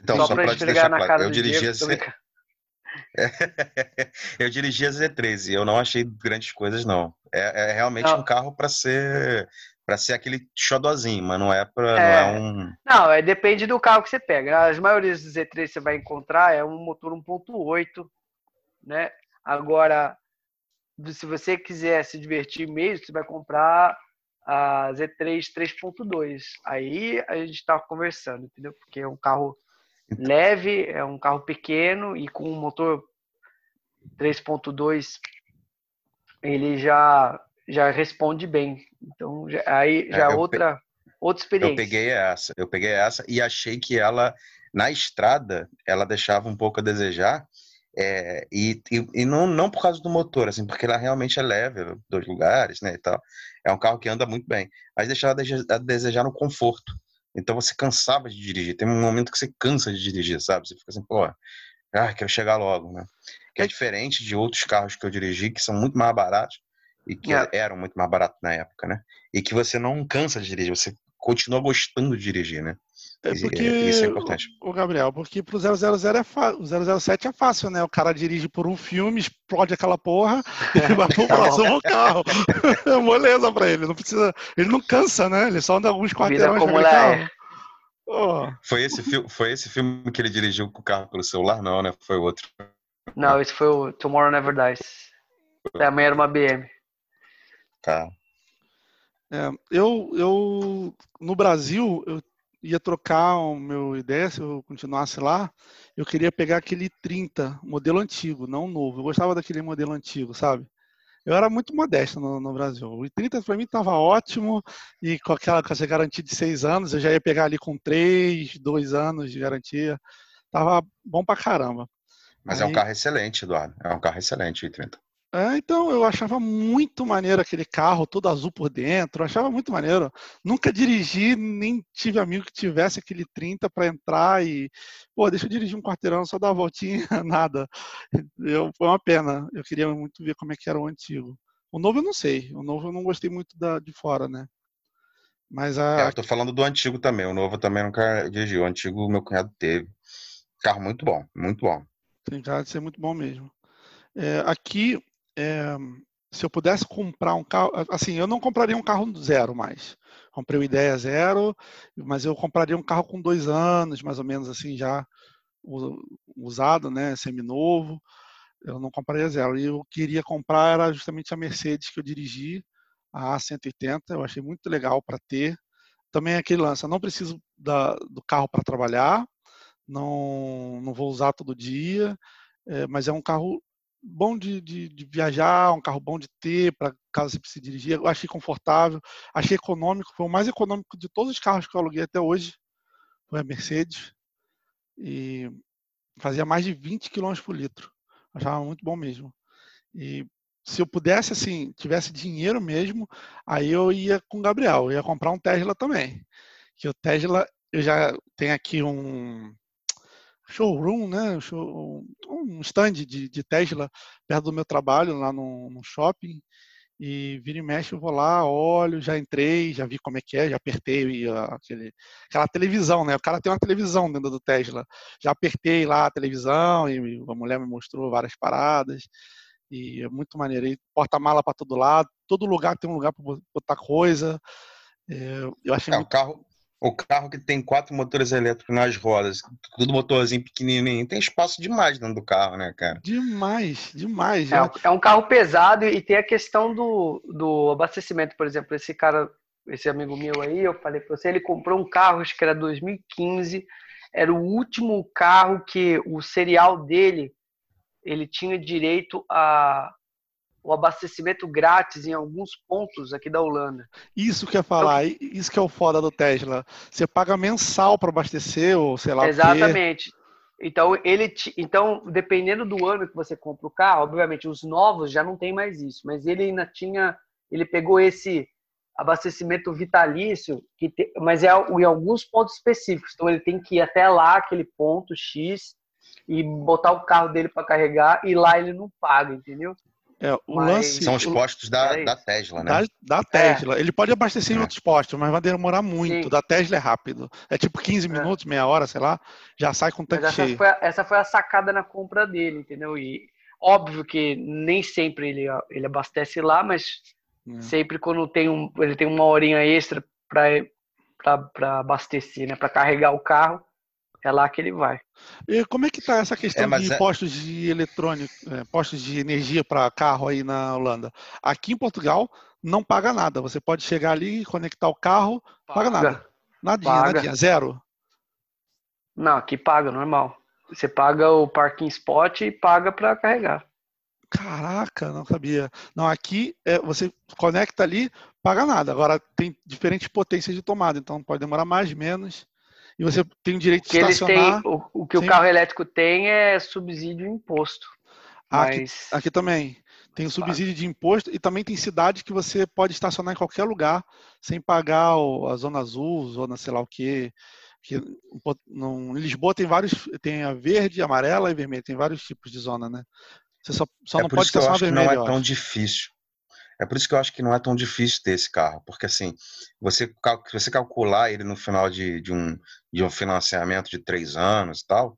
então só, só pra deixar claro, [LAUGHS] eu dirigi a Z... eu dirigi a Z13 eu não achei grandes coisas, não. É, é realmente não. um carro para ser para ser aquele xodozinho, mas não é para é, não é um Não, é depende do carro que você pega. As maiorias do Z3 que você vai encontrar é um motor 1.8, né? Agora, se você quiser se divertir mesmo, você vai comprar a Z3 3.2. Aí a gente está conversando, entendeu? Porque é um carro então leve, é um carro pequeno e com um motor 3.2 ele já já responde bem. Então, já, aí é, já é, outra, pe... outra experiência. Eu peguei essa, eu peguei essa e achei que ela, na estrada, ela deixava um pouco a desejar. É, e, e, e, não, não por causa do motor, assim, porque ela realmente é leve, dois lugares, né, e tal. É um carro que anda muito bem, mas deixava a desejar no conforto. Então você cansava de dirigir. Tem um momento que você cansa de dirigir, sabe? Você fica assim, pô, ah, quero chegar logo, né? Que é diferente de outros carros que eu dirigi, que são muito mais baratos, e que é. eram muito mais baratos na época, né? E que você não cansa de dirigir, você continua gostando de dirigir, né? É porque, isso é importante. O Gabriel, porque pro 000 é o 007 é fácil, né? O cara dirige por um filme, explode aquela porra [LAUGHS] e vai pro próximo [LAUGHS] carro. [LAUGHS] É moleza pra ele, não precisa, ele não cansa, né? Ele só anda alguns quarteirões como carro. Oh. Foi, esse foi esse filme que ele dirigiu com o carro pelo celular? Não, né? Foi outro. Não, esse foi o Tomorrow Never Dies. Também era uma BM. Tá. É, eu, eu, no Brasil, eu ia trocar o meu ideia, se eu continuasse lá, eu queria pegar aquele 30, modelo antigo, não novo. Eu gostava daquele modelo antigo, sabe? Eu era muito modesto no, no Brasil. O 30 para mim estava ótimo e com aquela com essa garantia de seis anos, eu já ia pegar ali com três, dois anos de garantia. Tava bom pra caramba. Mas Aí... é um carro excelente, Eduardo. É um carro excelente o 30. É, então, eu achava muito maneiro aquele carro, todo azul por dentro, eu achava muito maneiro. Nunca dirigi, nem tive amigo que tivesse aquele 30 para entrar e, pô, deixa eu dirigir um quarteirão, só dar uma voltinha, [LAUGHS] nada. Eu, foi uma pena, eu queria muito ver como é que era o antigo. O novo eu não sei, o novo eu não gostei muito da, de fora, né? Mas a... É, eu tô falando do antigo também, o novo também nunca dirigi, o antigo meu cunhado teve. Carro muito bom, muito bom. Tem cara de ser muito bom mesmo. É, aqui é, se eu pudesse comprar um carro, assim, eu não compraria um carro zero mais. Comprei o Ideia zero, mas eu compraria um carro com dois anos, mais ou menos assim, já usado, né, seminovo. Eu não compraria zero. E eu queria comprar era justamente a Mercedes que eu dirigi, a A180. Eu achei muito legal para ter. Também aquele lance, eu não preciso da, do carro para trabalhar, não, não vou usar todo dia, é, mas é um carro bom de, de, de, viajar, um carro bom de ter, para caso você precise dirigir. Eu achei confortável, achei econômico, foi o mais econômico de todos os carros que eu aluguei até hoje. Foi a Mercedes. E fazia mais de 20 km por litro. Achava muito bom mesmo. E se eu pudesse, assim, tivesse dinheiro mesmo, aí eu ia com o Gabriel, eu ia comprar um Tesla também. Que o Tesla, eu já tenho aqui um showroom, né? Um stand de, de Tesla perto do meu trabalho, lá no, no shopping. E vira e mexe, eu vou lá, olho, já entrei, já vi como é que é, já apertei aquele, aquela televisão, né? O cara tem uma televisão dentro do Tesla. Já apertei lá a televisão e a mulher me mostrou várias paradas. E é muito maneiro. E porta-mala para todo lado, todo lugar tem um lugar para botar coisa. É, eu achei é, muito... o carro o carro que tem quatro motores elétricos nas rodas, tudo motorzinho pequenininho, tem espaço demais dentro do carro, né, cara? Demais, demais. É, é um carro pesado e tem a questão do, do abastecimento, por exemplo, esse cara, esse amigo meu aí, eu falei para você, ele comprou um carro, acho que era 2015, era o último carro que o serial dele, ele tinha direito a o abastecimento grátis em alguns pontos aqui da Holanda. Isso que ia falar, então, isso que é o foda do Tesla. Você paga mensal para abastecer, ou sei lá Exatamente. Então, ele então, dependendo do ano que você compra o carro, obviamente os novos já não tem mais isso, mas ele ainda tinha, ele pegou esse abastecimento vitalício, que te, mas é em alguns pontos específicos. Então, ele tem que ir até lá, aquele ponto X, e botar o carro dele para carregar, e lá ele não paga, entendeu? É, o mas... lance, São os postos da, da Tesla, né? Da, da Tesla. É. Ele pode abastecer é. em outros postos, mas vai demorar muito. Sim. Da Tesla é rápido. É tipo 15 é. minutos, meia hora, sei lá, já sai com o tanque essa cheio. Foi a, essa foi a sacada na compra dele, entendeu? E óbvio que nem sempre ele, ele abastece lá, mas é. sempre quando tem um, ele tem uma horinha extra para abastecer, né? Para carregar o carro, é lá que ele vai. E como é que está essa questão é, de é... postos de eletrônico, é, postos de energia para carro aí na Holanda? Aqui em Portugal não paga nada. Você pode chegar ali, conectar o carro, paga, paga nada. Nadinha, paga. nadinha, zero. Não, aqui paga, normal. Você paga o parking spot e paga para carregar. Caraca, não sabia. Não, aqui é, você conecta ali, paga nada. Agora tem diferentes potências de tomada, então pode demorar mais, menos e você tem o direito de estacionar. Têm, o, o, que o carro elétrico tem é subsídio e imposto. Aqui, mas... aqui também tem o subsídio de imposto e também tem cidade que você pode estacionar em qualquer lugar sem pagar a zona azul, zona sei lá o quê. Que, em Lisboa tem vários, tem a verde, amarela e vermelha, tem vários tipos de zona, né? Você só, só é não pode estacionar vermelho. Não é tão difícil. É por isso que eu acho que não é tão difícil ter esse carro, porque assim, você, você calcular ele no final de, de, um, de um financiamento de três anos e tal,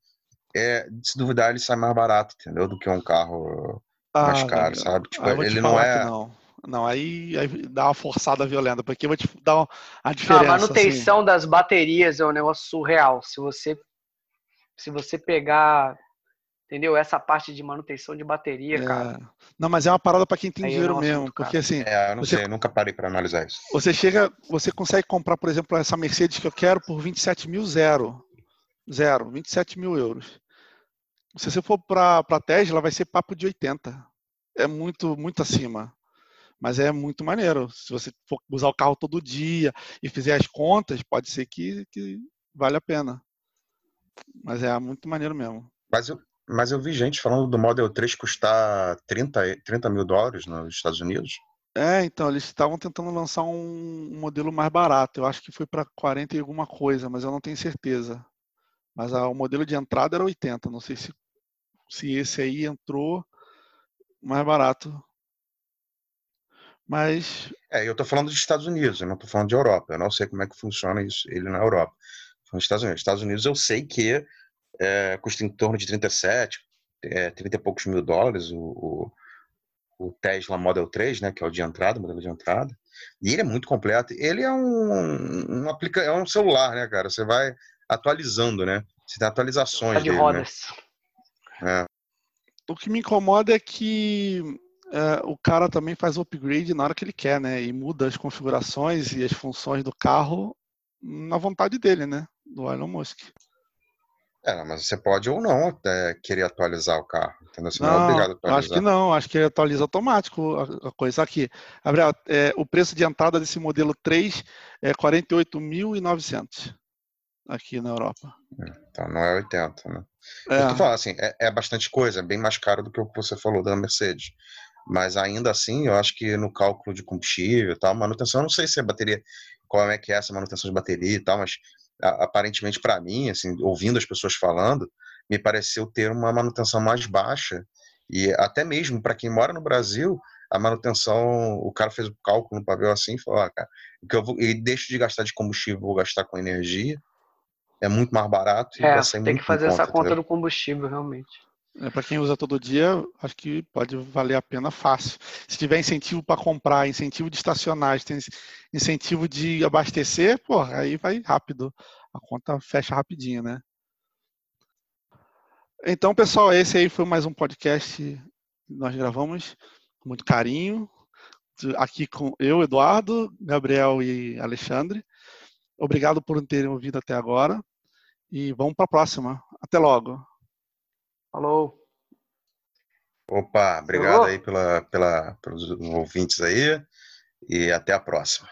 é, se duvidar, ele sai mais barato, entendeu? Do que um carro ah, mais caro, não, sabe? Tipo, ele não é. Não. Não, aí, aí, dá uma forçada violenta, porque eu vou te dar uma, a diferença. Não, a manutenção assim. das baterias é um negócio surreal. Se você, se você pegar Entendeu? Essa parte de manutenção de bateria, é. cara. Não, mas é uma parada para quem tem Aí dinheiro mesmo, porque assim. É, eu não você, sei, nunca parei para analisar isso. Você chega, você consegue comprar, por exemplo, essa Mercedes que eu quero por 27 mil zero. Zero, 27 mil euros. Se você for para a Tesla, vai ser papo de 80. É muito, muito acima. Mas é muito maneiro. Se você for usar o carro todo dia e fizer as contas, pode ser que, que vale a pena. Mas é muito maneiro mesmo. Mas eu, mas eu vi gente falando do Model 3 custar 30, 30 mil dólares nos Estados Unidos. É, então, eles estavam tentando lançar um modelo mais barato. Eu acho que foi para 40 e alguma coisa, mas eu não tenho certeza. Mas a, o modelo de entrada era 80. Não sei se, se esse aí entrou mais barato. Mas. É, eu estou falando dos Estados Unidos, eu não estou falando de Europa. Eu não sei como é que funciona isso, ele na Europa. Nos Estados Unidos. Estados Unidos eu sei que é, custa em torno de 37, é, 30 e poucos mil dólares o, o, o, Tesla Model 3, né, que é o de entrada, o modelo de entrada. E ele é muito completo. Ele é um, um, aplica é um celular, né, cara? Você vai atualizando, né? Você tem atualizações de dele, rodas. Né? É. O que me incomoda é que é, o cara também faz o upgrade na hora que ele quer, né? E muda as configurações e as funções do carro na vontade dele, né? Do Elon Musk. É, mas você pode ou não até querer atualizar o carro, entendeu? Você não, não é obrigado a atualizar. Acho que não, acho que ele atualiza automático a, coisa. Aqui, Gabriel, é, o preço de entrada desse modelo 3 é 48.900 aqui na Europa. É, então não é 80, né? É. Eu tô falando assim, é, é, bastante coisa, é bem mais caro do que o que você falou da Mercedes. mas ainda assim, eu acho que no cálculo de combustível e tal, manutenção, eu não sei se a bateria, qual é que é essa manutenção de bateria e tal, mas aparentemente para mim, assim, ouvindo as pessoas falando, me pareceu ter uma manutenção mais baixa e até mesmo para quem mora no Brasil, a manutenção, o cara fez o cálculo no papel assim e falou, ah, cara, que eu vou, e deixo de gastar de combustível, vou gastar com energia, é muito mais barato. É, tem que fazer essa conta do combustível, realmente. É, para quem usa todo dia, acho que pode valer a pena fácil. Se tiver incentivo para comprar, incentivo de estacionar, incentivo de abastecer, pô, aí vai rápido. A conta fecha rapidinho, né? Então, pessoal, esse aí foi mais um podcast que nós gravamos com muito carinho. Aqui com eu, Eduardo, Gabriel e Alexandre. Obrigado por terem ouvido até agora. E vamos para a próxima. Até logo. Falou. Opa, obrigado Falou. aí pela, pela, pelos ouvintes aí. E até a próxima.